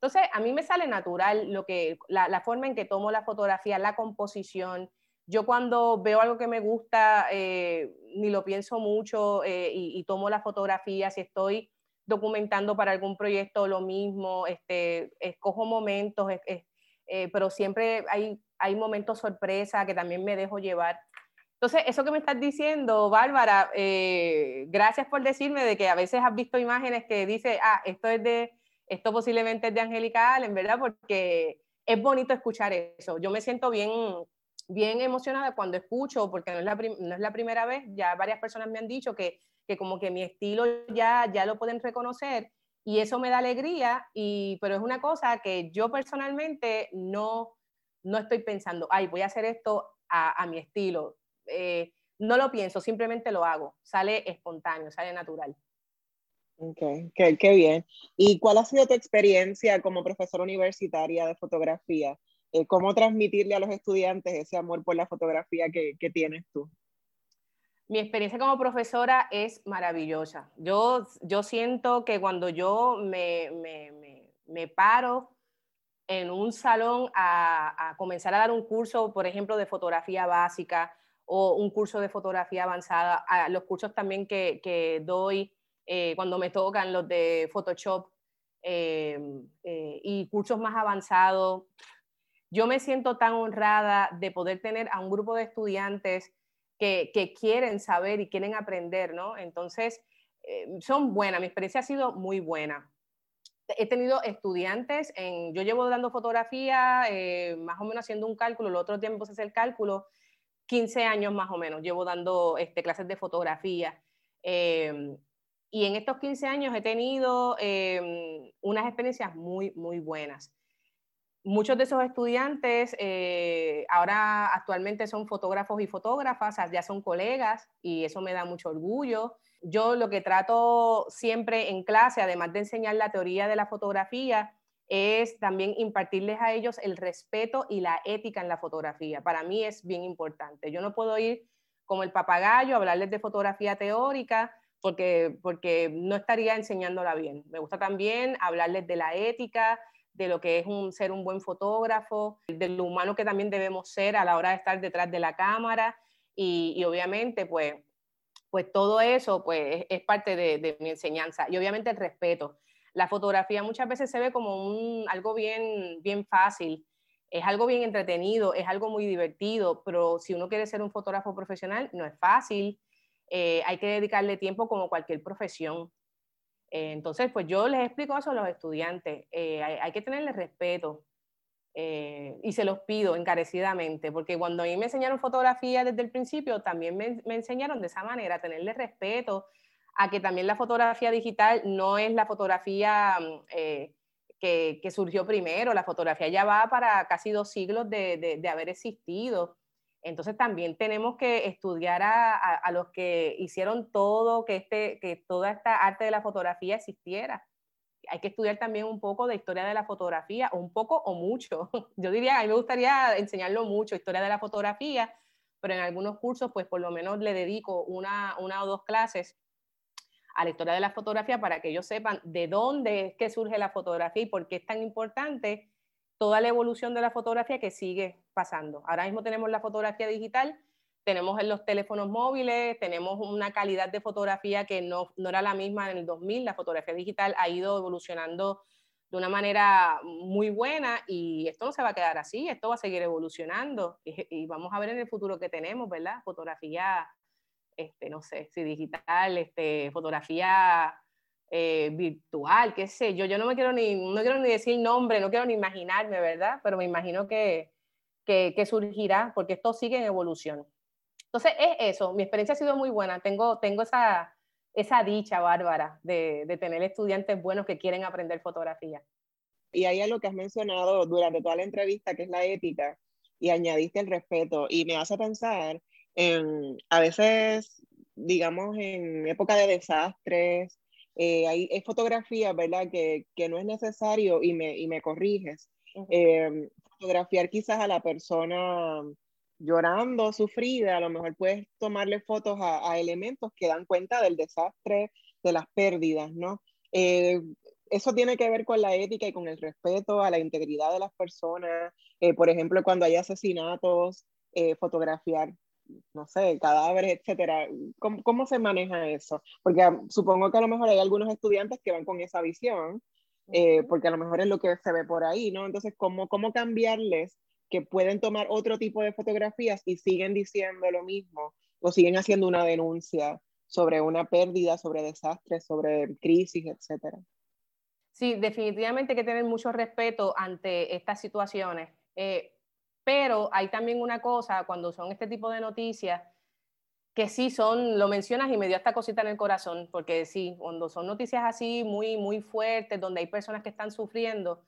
Entonces, a mí me sale natural lo que, la, la forma en que tomo la fotografía, la composición. Yo cuando veo algo que me gusta, eh, ni lo pienso mucho eh, y, y, tomo la fotografía. Si estoy documentando para algún proyecto lo mismo, este, escojo momentos, es, es, eh, pero siempre hay, hay momentos sorpresa que también me dejo llevar. Entonces, eso que me estás diciendo, Bárbara, eh, gracias por decirme de que a veces has visto imágenes que dice, ah, esto es de, esto posiblemente es de Angélica Allen, ¿verdad? Porque es bonito escuchar eso. Yo me siento bien, bien emocionada cuando escucho, porque no es, la no es la primera vez, ya varias personas me han dicho que, que como que mi estilo ya, ya lo pueden reconocer y eso me da alegría, y, pero es una cosa que yo personalmente no, no estoy pensando, ay, voy a hacer esto a, a mi estilo. Eh, no lo pienso, simplemente lo hago, sale espontáneo, sale natural. Ok, qué, qué bien. ¿Y cuál ha sido tu experiencia como profesora universitaria de fotografía? Eh, ¿Cómo transmitirle a los estudiantes ese amor por la fotografía que, que tienes tú? Mi experiencia como profesora es maravillosa. Yo, yo siento que cuando yo me, me, me, me paro en un salón a, a, comenzar a dar un curso, por ejemplo, de fotografía básica o un curso de fotografía avanzada, a los cursos también que, que doy eh, cuando me tocan los de Photoshop eh, eh, y cursos más avanzados, yo me siento tan honrada de poder tener a un grupo de estudiantes que, que quieren saber y quieren aprender, ¿no? Entonces, eh, son buenas, mi experiencia ha sido muy buena. He tenido estudiantes, en, yo llevo dando fotografía, eh, más o menos haciendo un cálculo, el otro tiempo se hace el cálculo, 15 años más o menos, llevo dando este, clases de fotografía. Eh, y en estos 15 años he tenido eh, unas experiencias muy, muy buenas muchos de esos estudiantes eh, ahora actualmente son fotógrafos y fotógrafas, ya son colegas y eso me da mucho orgullo. Yo lo que trato siempre en clase, además de enseñar la teoría de la fotografía, es también impartirles a ellos el respeto y la ética en la fotografía. Para mí es bien importante. Yo no puedo ir como el papagayo a hablarles de fotografía teórica porque, porque no estaría enseñándola bien. Me gusta también hablarles de la ética, de lo que es un, ser un buen fotógrafo, de lo humano que también debemos ser a la hora de estar detrás de la cámara y, obviamente pues, pues todo eso pues es, parte de, mi enseñanza y obviamente el respeto. La fotografía muchas veces se ve como algo bien, bien fácil, es algo bien entretenido, es algo muy divertido, pero si uno quiere ser un fotógrafo profesional no es fácil. Eh, hay que dedicarle tiempo como cualquier profesión. Eh, entonces, pues yo les explico eso a los estudiantes, hay, hay, que tenerle respeto y se los pido encarecidamente, porque cuando a mí me enseñaron fotografía desde el principio, también me, enseñaron de esa manera, tenerle respeto a que también la fotografía digital no es la fotografía mm, que, surgió primero. La fotografía ya va para casi dos siglos de, haber existido. Entonces también tenemos que estudiar a, los que hicieron todo, que, este, que toda esta arte de la fotografía existiera. Hay que estudiar también un poco de historia de la fotografía, un poco o mucho. Yo diría, a mí me gustaría enseñarlo mucho, historia de la fotografía, pero en algunos cursos, pues por lo menos le dedico una, una o dos clases a la historia de la fotografía para que ellos sepan de dónde es que surge la fotografía y por qué es tan importante toda la evolución de la fotografía que sigue pasando. Ahora mismo tenemos la fotografía digital, tenemos en los teléfonos móviles, tenemos una calidad de fotografía que no, no era la misma en el 2000, la fotografía digital ha ido evolucionando de una manera muy buena y esto no se va a quedar así, esto va a seguir evolucionando y, y vamos a ver en el futuro que tenemos, ¿verdad? Fotografía este, no sé, si digital, este, fotografía eh, virtual, qué sé yo. Yo no me quiero ni, no quiero ni decir nombre, no quiero ni imaginarme, ¿verdad? Pero me imagino que, que, surgirá porque esto sigue en evolución. Entonces es eso, mi experiencia ha sido muy buena, tengo, tengo esa, esa dicha bárbara de, tener estudiantes buenos que quieren aprender fotografía. Y hay algo que has mencionado durante toda la entrevista, que es la ética, y añadiste el respeto, y me hace pensar a veces, digamos, en época de desastres, eh, hay, fotografías, ¿verdad?, que, que, no es necesario, y me, y me corriges, em, fotografiar quizás a la persona llorando, sufrida, a lo mejor puedes tomarle fotos a, a elementos que dan cuenta del desastre, de las pérdidas, ¿no? Eh, eso tiene que ver con la ética y con el respeto a la integridad de las personas. Eh, por ejemplo, cuando hay asesinatos, fotografiar no sé, cadáveres, etcétera. ¿Cómo, ¿Cómo, se maneja eso? Porque ah, supongo que a lo mejor hay algunos estudiantes que van con esa visión, eh, porque a lo mejor es lo que se ve por ahí, ¿no? Entonces, ¿cómo, ¿cómo cambiarles que pueden tomar otro tipo de fotografías y siguen diciendo lo mismo o siguen haciendo una denuncia sobre una pérdida, sobre desastres, sobre crisis, etcétera? Sí, definitivamente hay que tener mucho respeto ante estas situaciones. Eh, pero hay también una cosa, cuando son este tipo de noticias, que sí son, lo mencionas y me dio esta cosita en el corazón, porque sí, cuando son noticias así muy, muy fuertes, donde hay personas que están sufriendo,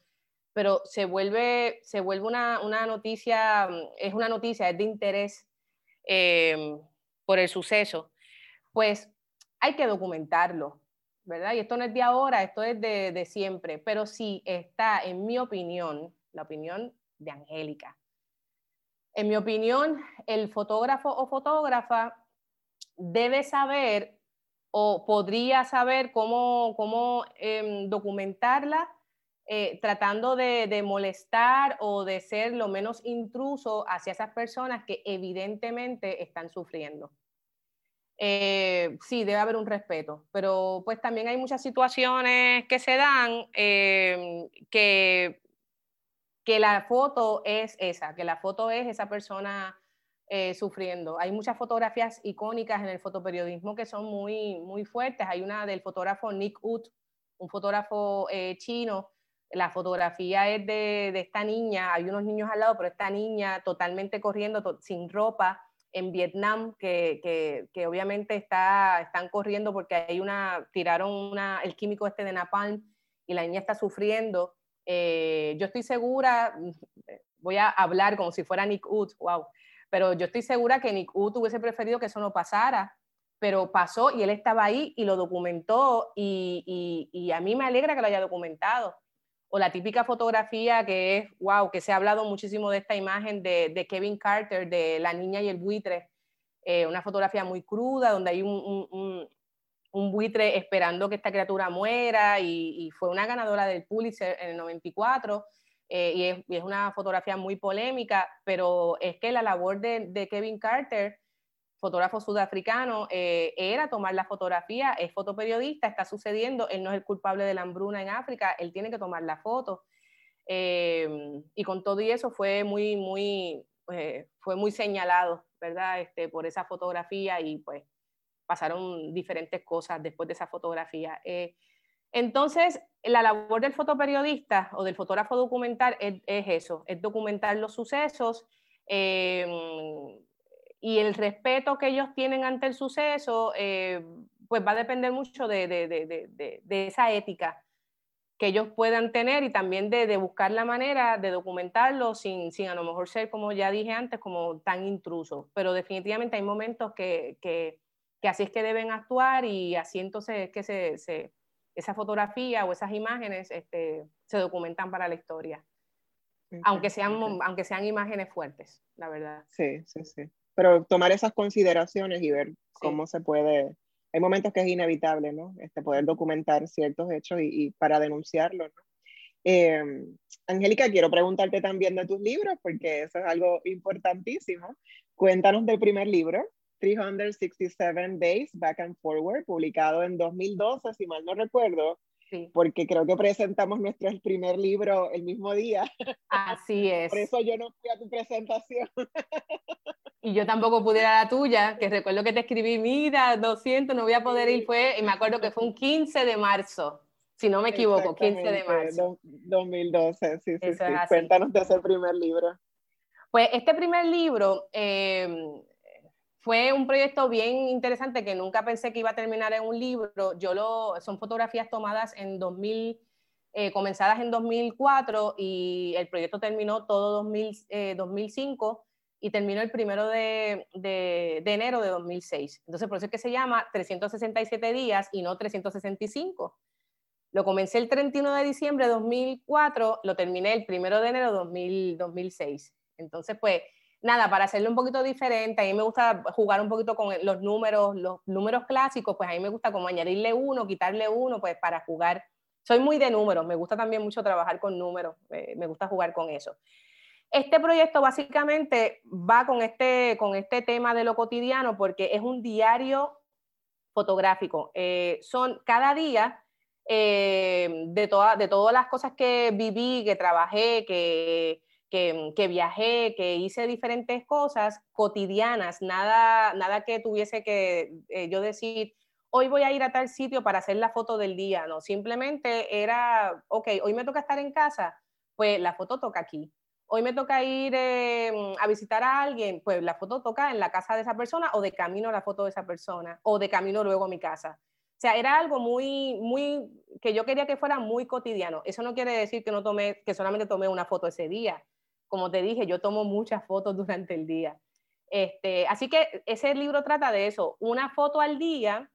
pero se vuelve, se vuelve una, una noticia, es una noticia, es de interés em, por el suceso, pues hay que documentarlo, ¿verdad? Y esto no es de ahora, esto es de, de siempre, pero sí está, en mi opinión, la opinión de Angélica, en mi opinión, el fotógrafo o fotógrafa debe saber o podría saber cómo, cómo em, documentarla eh, tratando de, molestar o de ser lo menos intruso hacia esas personas que evidentemente están sufriendo. Eh, sí, debe haber un respeto, pero pues también hay muchas situaciones que se dan em, que que la foto es esa, que la foto es esa persona eh, sufriendo. Hay muchas fotografías icónicas en el fotoperiodismo que son muy, muy fuertes. Hay una del fotógrafo Nick Ut, un fotógrafo eh, chino. La fotografía es de, de, esta niña, hay unos niños al lado, pero esta niña totalmente corriendo, sin ropa, en Vietnam, que, que, que, obviamente está, están corriendo porque hay una, tiraron una, el químico este de napalm y la niña está sufriendo eh, yo estoy segura, mm, voy a hablar como si fuera Nick Wood, wow, pero yo estoy segura que Nick Wood hubiese preferido que eso no pasara, pero pasó y él estaba ahí y lo documentó y, y, a mí me alegra que lo haya documentado. O la típica fotografía que es, wow, que se ha hablado muchísimo de esta imagen de, de Kevin Carter, de la niña y el buitre, eh, una fotografía muy cruda donde hay un, un buitre esperando que esta criatura muera y, fue una ganadora del Pulitzer en el 94 eh, y, es, una fotografía muy polémica, pero es que la labor de, Kevin Carter, fotógrafo sudafricano, eh, era tomar la fotografía, es fotoperiodista, está sucediendo, él no es el culpable de la hambruna en África, él tiene que tomar la foto. Eh, y con todo y eso fue muy, muy, fue muy señalado, ¿verdad? Este, por esa fotografía y pues pasaron diferentes cosas después de esa fotografía. Eh, entonces, la labor del fotoperiodista o del fotógrafo documental es, eso, es documentar los sucesos em, y el respeto que ellos tienen ante el suceso, eh, pues va a depender mucho de, de, esa ética que ellos puedan tener y también de, buscar la manera de documentarlo sin, sin, a lo mejor ser, como ya dije antes, como tan intruso. Pero definitivamente hay momentos que, que, que así es que deben actuar y así entonces es que se, se esa fotografía o esas imágenes este, se documentan para la historia. Aunque sean, aunque sean imágenes fuertes, la verdad. Sí, sí, sí. Pero tomar esas consideraciones y ver cómo se puede, hay momentos que es inevitable, ¿no? Este, poder documentar ciertos hechos y, para denunciarlos, ¿no? Eh, Angélica, quiero preguntarte también de tus libros, porque eso es algo importantísimo. Cuéntanos del primer libro, 367 Days Back and Forward, publicado en 2012, si mal no recuerdo, porque creo que presentamos nuestro primer libro el mismo día. Así es. Por eso yo no fui a tu presentación. Y yo tampoco pude ir a la tuya, que recuerdo que te escribí, mira, 200, no voy a poder ir, fue, y me acuerdo que fue un 15 de marzo, si no me equivoco, 15 de marzo. 2012, sí, sí, sí. Cuéntanos de ese primer libro. Pues este primer libro, eh, fue un proyecto bien interesante que nunca pensé que iba a terminar en un libro. Yo lo, son fotografías tomadas en 2000, eh, comenzadas en 2004 y el proyecto terminó todo 2000, 2005 eh, y terminó el primero de, de, de, enero de 2006. Entonces, por eso es que se llama 367 días y no 365. Lo comencé el 31 de diciembre de 2004, lo terminé el primero de enero de 2006. Entonces, pues nada, para hacerlo un poquito diferente, a mí me gusta jugar un poquito con los números, los números clásicos, pues a mí me gusta como añadirle uno, quitarle uno, pues para jugar. Soy muy de números, me gusta también mucho trabajar con números, me gusta jugar con eso. Este proyecto básicamente va con este, con este tema de lo cotidiano porque es un diario fotográfico. Eh, son cada día eh, de, de todas las cosas que viví, que trabajé, que, Que, viajé, que hice diferentes cosas cotidianas, nada, nada que tuviese que eh, yo decir, hoy voy a ir a tal sitio para hacer la foto del día, no, simplemente era, ok, hoy me toca estar en casa, pues la foto toca aquí. Hoy me toca ir eh, a visitar a alguien, pues la foto toca en la casa de esa persona o de camino la foto de esa persona o de camino luego a mi casa. O sea, era algo muy, muy, que yo quería que fuera muy cotidiano. Eso no quiere decir que no tomé, que solamente tomé una foto ese día como te dije, yo tomo muchas fotos durante el día. Este, así que ese libro trata de eso, una foto al día.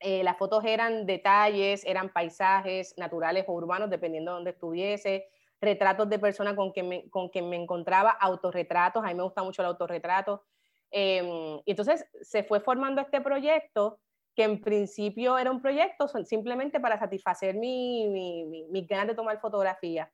Eh, las fotos eran detalles, eran paisajes naturales o urbanos, dependiendo de dónde estuviese, retratos de personas con quien me, con quien me encontraba, autorretratos, a mí me gusta mucho el autorretrato. Y entonces se fue formando este proyecto que en principio era un proyecto simplemente para satisfacer mi, mi, mi ganas de tomar fotografía.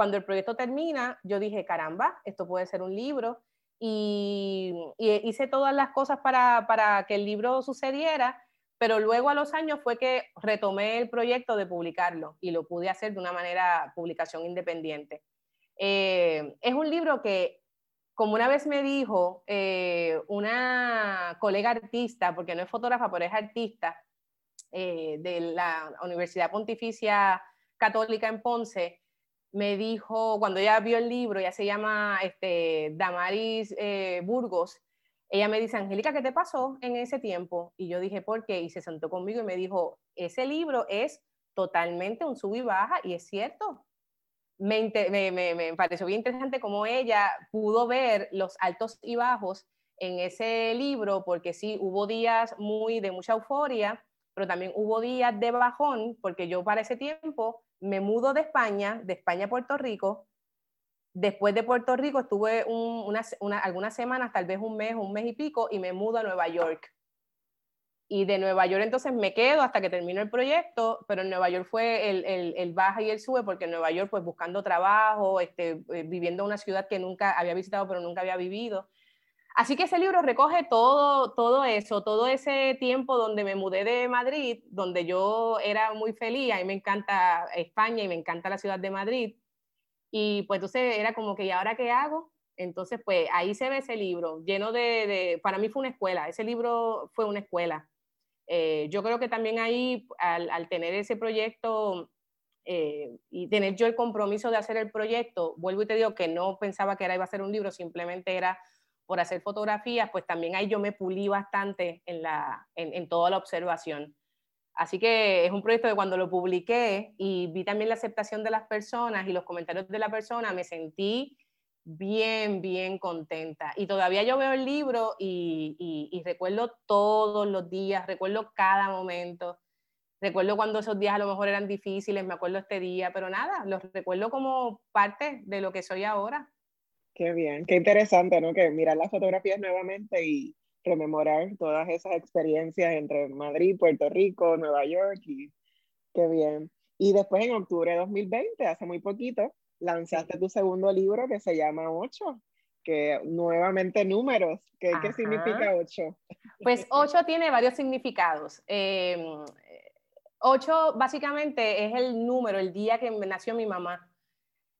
Cuando el proyecto termina, yo dije, caramba, esto puede ser un libro. Y, hice todas las cosas para, para, que el libro sucediera, pero luego a los años fue que retomé el proyecto de publicarlo y lo pude hacer de una manera publicación independiente. Eh, es un libro que, como una vez me dijo eh, una colega artista, porque no es fotógrafa, pero es artista, eh, de la Universidad Pontificia Católica en Ponce, me dijo, cuando ella vio el libro, ya se llama este, Damaris eh, Burgos, ella me dice, Angélica, ¿qué te pasó en ese tiempo? Y yo dije, ¿por qué? Y se sentó conmigo y me dijo, ese libro es totalmente un sub y baja, y es cierto. Me, me, me, pareció bien interesante cómo ella pudo ver los altos y bajos en ese libro, porque sí, hubo días muy de mucha euforia, pero también hubo días de bajón, porque yo para ese tiempo me mudo de España, de España a Puerto Rico. Después de Puerto Rico estuve algunas semanas, tal vez un mes, un mes y pico, y me mudo a Nueva York. Y de Nueva York entonces me quedo hasta que termino el proyecto, pero en Nueva York fue el, baja y el sube, porque en Nueva York pues buscando trabajo, este, eh, viviendo en una ciudad que nunca había visitado, pero nunca había vivido. Así que ese libro recoge todo, todo eso, todo ese tiempo donde me mudé de Madrid, donde yo era muy feliz, a me encanta España y me encanta la ciudad de Madrid. Y pues entonces era como que, ¿y ahora qué hago? Entonces, pues ahí se ve ese libro, lleno de, para mí fue una escuela, ese libro fue una escuela. Eh, yo creo que también ahí, al, tener ese proyecto eh, y tener yo el compromiso de hacer el proyecto, vuelvo y te digo que no pensaba que era iba a ser un libro, simplemente era por hacer fotografías, pues también ahí yo me pulí bastante en, la, en, toda la observación. Así que es un proyecto que cuando lo publiqué y vi también la aceptación de las personas y los comentarios de la persona, me sentí bien, bien contenta. Y todavía yo veo el libro y, y, recuerdo todos los días, recuerdo cada momento. Recuerdo cuando esos días a lo mejor eran difíciles, me acuerdo este día, pero nada, los recuerdo como parte de lo que soy ahora. Qué bien, qué interesante, ¿no? Que mirar las fotografías nuevamente y rememorar todas esas experiencias entre Madrid, Puerto Rico, Nueva York y qué bien. Y después en octubre de 2020, hace muy poquito, lanzaste tu segundo libro que se llama Ocho, que nuevamente números. ¿Qué, ¿qué significa ocho? Pues ocho tiene varios significados. Em, ocho básicamente es el número, el día que nació mi mamá.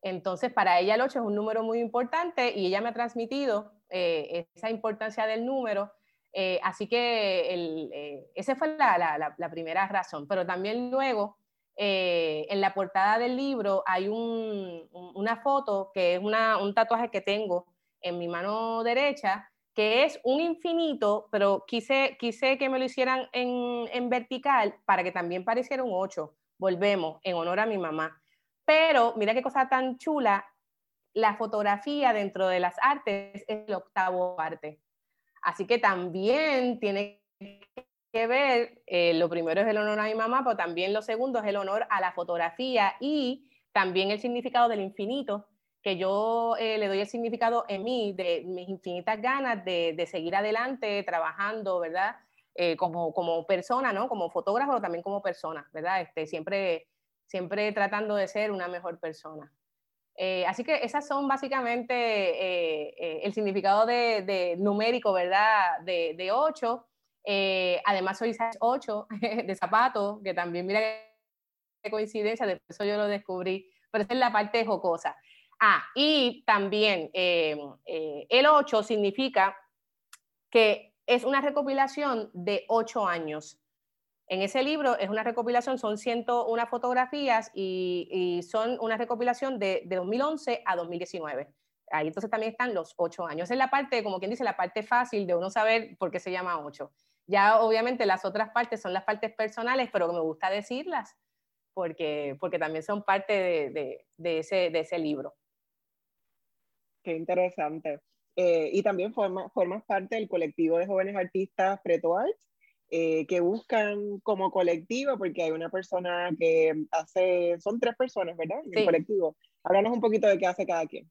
Entonces, para ella el 8 es un número muy importante y ella me ha transmitido eh, esa importancia del número. Eh, así que el, eh, esa fue la, primera razón. Pero también luego, en la portada del libro hay una foto que es un tatuaje que tengo en mi mano derecha, que es un infinito, pero quise, quise que me lo hicieran en, en vertical para que también pareciera un 8. Volvemos, en honor a mi mamá. Pero mira qué cosa tan chula, la fotografía dentro de las artes es el octavo arte. Así que también tiene que ver, eh, lo primero es el honor a mi mamá, pero también lo segundo es el honor a la fotografía y también el significado del infinito, que yo eh, le doy el significado en mí, de mis infinitas ganas de, seguir adelante, trabajando, ¿verdad? Eh, como, como persona, ¿no? Como fotógrafo, también como persona, ¿verdad? Este, siempre siempre tratando de ser una mejor persona. Eh, así que esas son básicamente eh, eh, el significado de, numérico, ¿verdad? De, de 8. además soy 8 de zapato, que también mira qué coincidencia, después eso yo lo descubrí, pero esa es la parte jocosa. Ah, y también el 8 significa que es una recopilación de 8 años. En ese libro es una recopilación, son 101 fotografías y, son una recopilación de, 2011 a 2019. Ahí entonces también están los ocho años. es la parte, como quien dice, la parte fácil de uno saber por qué se llama ocho. Ya obviamente las otras partes son las partes personales, pero me gusta decirlas porque, porque también son parte de, de, ese, de ese libro. Qué interesante. Eh, y también formas parte del colectivo de jóvenes artistas Preto Arts eh, que buscan como colectivo, porque hay una persona que hace, son tres personas, ¿verdad? En el colectivo. Háblanos un poquito de qué hace cada quien.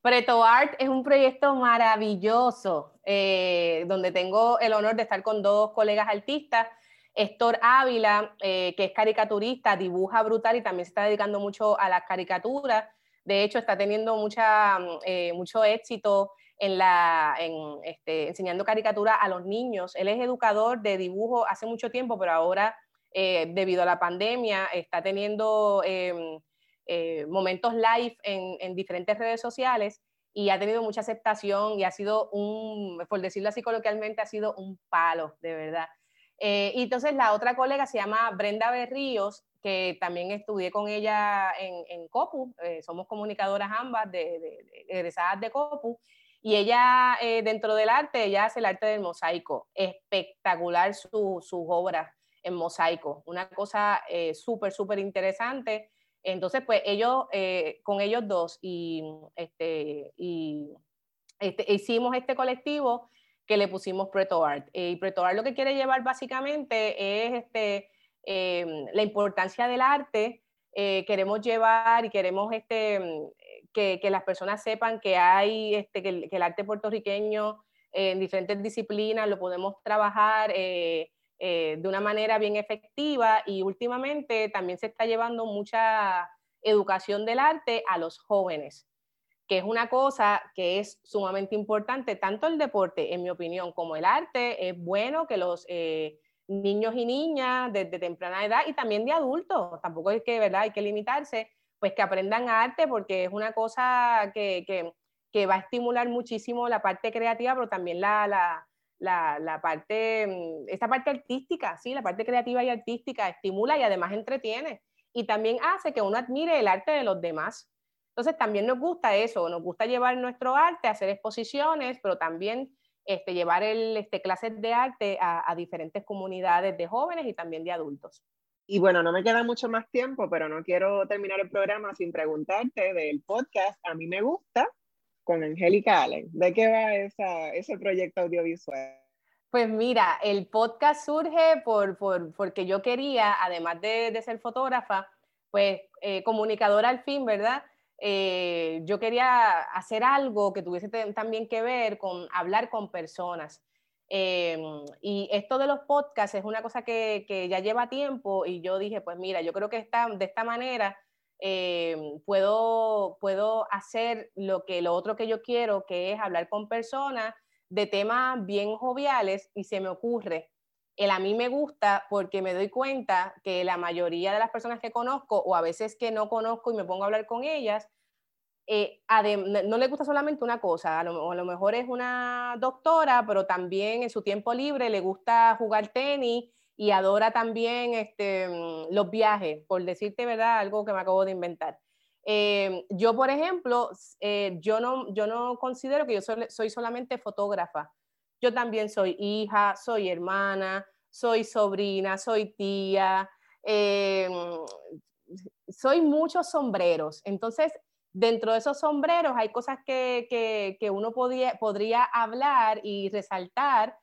Preto Art es un proyecto maravilloso, eh, donde tengo el honor de estar con dos colegas artistas. Héctor Ávila, eh, que es caricaturista, dibuja brutal y también se está dedicando mucho a las caricaturas. De hecho, está teniendo mucha, mucho éxito en la, en, este, enseñando caricatura a los niños. Él es educador de dibujo hace mucho tiempo, pero ahora, eh, debido a la pandemia, está teniendo em, eh, momentos live en, en, diferentes redes sociales y ha tenido mucha aceptación y ha sido un, por decirlo así coloquialmente, ha sido un palo, de verdad. Eh, y entonces la otra colega se llama Brenda Berríos, que también estudié con ella en, en COPU, somos comunicadoras ambas, de, de, egresadas de COPU, y ella, eh, dentro del arte, ella hace el arte del mosaico. Espectacular sus obras en mosaico. Una cosa eh, súper, súper interesante. Entonces, pues ellos, eh, con ellos dos, y, este, y este, hicimos este colectivo que le pusimos Preto Art. Y Preto Art lo que quiere llevar básicamente es este, em, la importancia del arte. queremos llevar y queremos este, que, las personas sepan que hay, este, que, el, arte puertorriqueño eh, en diferentes disciplinas lo podemos trabajar eh, eh, de una manera bien efectiva y últimamente también se está llevando mucha educación del arte a los jóvenes, que es una cosa que es sumamente importante, tanto el deporte, en mi opinión, como el arte, es bueno que los niños y niñas desde temprana edad y también de adultos, tampoco es que, ¿verdad? Hay que limitarse, pues que aprendan arte porque es una cosa que, que, que va a estimular muchísimo la parte creativa, pero también la, la, la, parte, mm, esta parte artística, sí, la parte creativa y artística estimula y además entretiene. Y también hace que uno admire el arte de los demás. Entonces también nos gusta eso, nos gusta llevar nuestro arte, hacer exposiciones, pero también este, llevar el, este, clases de arte a diferentes comunidades de jóvenes y también de adultos. Y bueno, no me queda mucho más tiempo, pero no quiero terminar el programa sin preguntarte del podcast A mí me gusta con Angélica Allen. ¿De qué va ese proyecto audiovisual? Pues mira, el podcast surge por, por porque yo quería, además de, de ser fotógrafa, pues eh, comunicadora al fin, ¿verdad? Eh, yo quería hacer algo que tuviese también que ver con hablar con personas. Em, y esto de los podcasts es una cosa que, que, ya lleva tiempo y yo dije, pues mira, yo creo que esta, de esta manera Em, puedo, puedo hacer lo, que, lo otro que yo quiero, que es hablar con personas de temas bien joviales y se me ocurre. El a mí me gusta porque me doy cuenta que la mayoría de las personas que conozco o a veces que no conozco y me pongo a hablar con ellas, eh, no le gusta solamente una cosa, a lo, a lo, mejor es una doctora, pero también en su tiempo libre le gusta jugar tenis y adora también este, mm, los viajes, por decirte verdad, algo que me acabo de inventar. Eh, yo, por ejemplo, eh, yo, no, yo no considero que yo soy, solamente fotógrafa. Yo también soy hija, soy hermana, soy sobrina, soy tía, eh, soy muchos sombreros. Entonces, dentro de esos sombreros hay cosas que, que, que uno podía, podría hablar y resaltar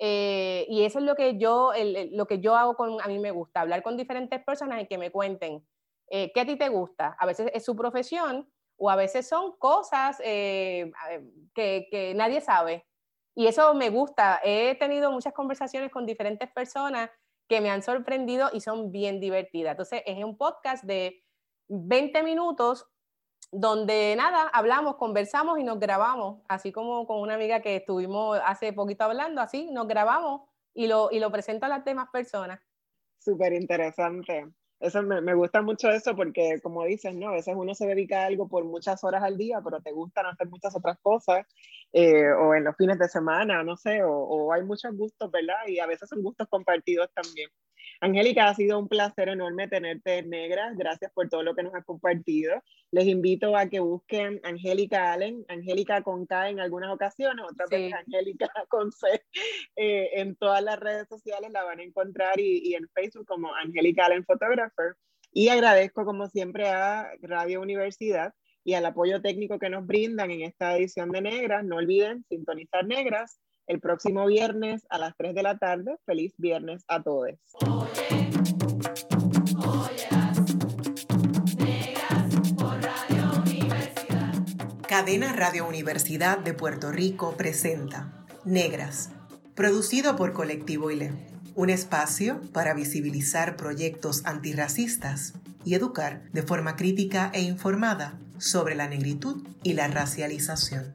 eh, y eso es lo que, yo, lo que yo hago con, a mí me gusta, hablar con diferentes personas y que me cuenten eh, qué a ti te gusta. A veces es su profesión o a veces son cosas eh, que, que, nadie sabe. Y eso me gusta. He tenido muchas conversaciones con diferentes personas que me han sorprendido y son bien divertidas. Entonces, es un podcast de 20 minutos donde nada, hablamos, conversamos y nos grabamos, así como con una amiga que estuvimos hace poquito hablando, así nos grabamos y lo, y lo presento a las demás personas. Súper interesante. Eso me, me, gusta mucho eso porque, como dices, ¿no? A veces uno se dedica a algo por muchas horas al día, pero te gustan hacer muchas otras cosas, eh, o en los fines de semana, no sé, o, o hay muchos gustos, ¿verdad? Y a veces son gustos compartidos también. Angélica, ha sido un placer enorme tenerte en Negras. Gracias por todo lo que nos has compartido. Les invito a que busquen Angélica Allen, Angélica con K en algunas ocasiones, otras veces Angélica con C. Eh, en todas las redes sociales la van a encontrar y, y en Facebook como Angélica Allen Photographer. Y agradezco como siempre a Radio Universidad y al apoyo técnico que nos brindan en esta edición de Negras. No olviden sintonizar Negras el próximo viernes a las 3 de la tarde. Feliz viernes a todos. Cadena Radio Universidad de Puerto Rico presenta Negras, producido por Colectivo ILE, un espacio para visibilizar proyectos antirracistas y educar de forma crítica e informada sobre la negritud y la racialización.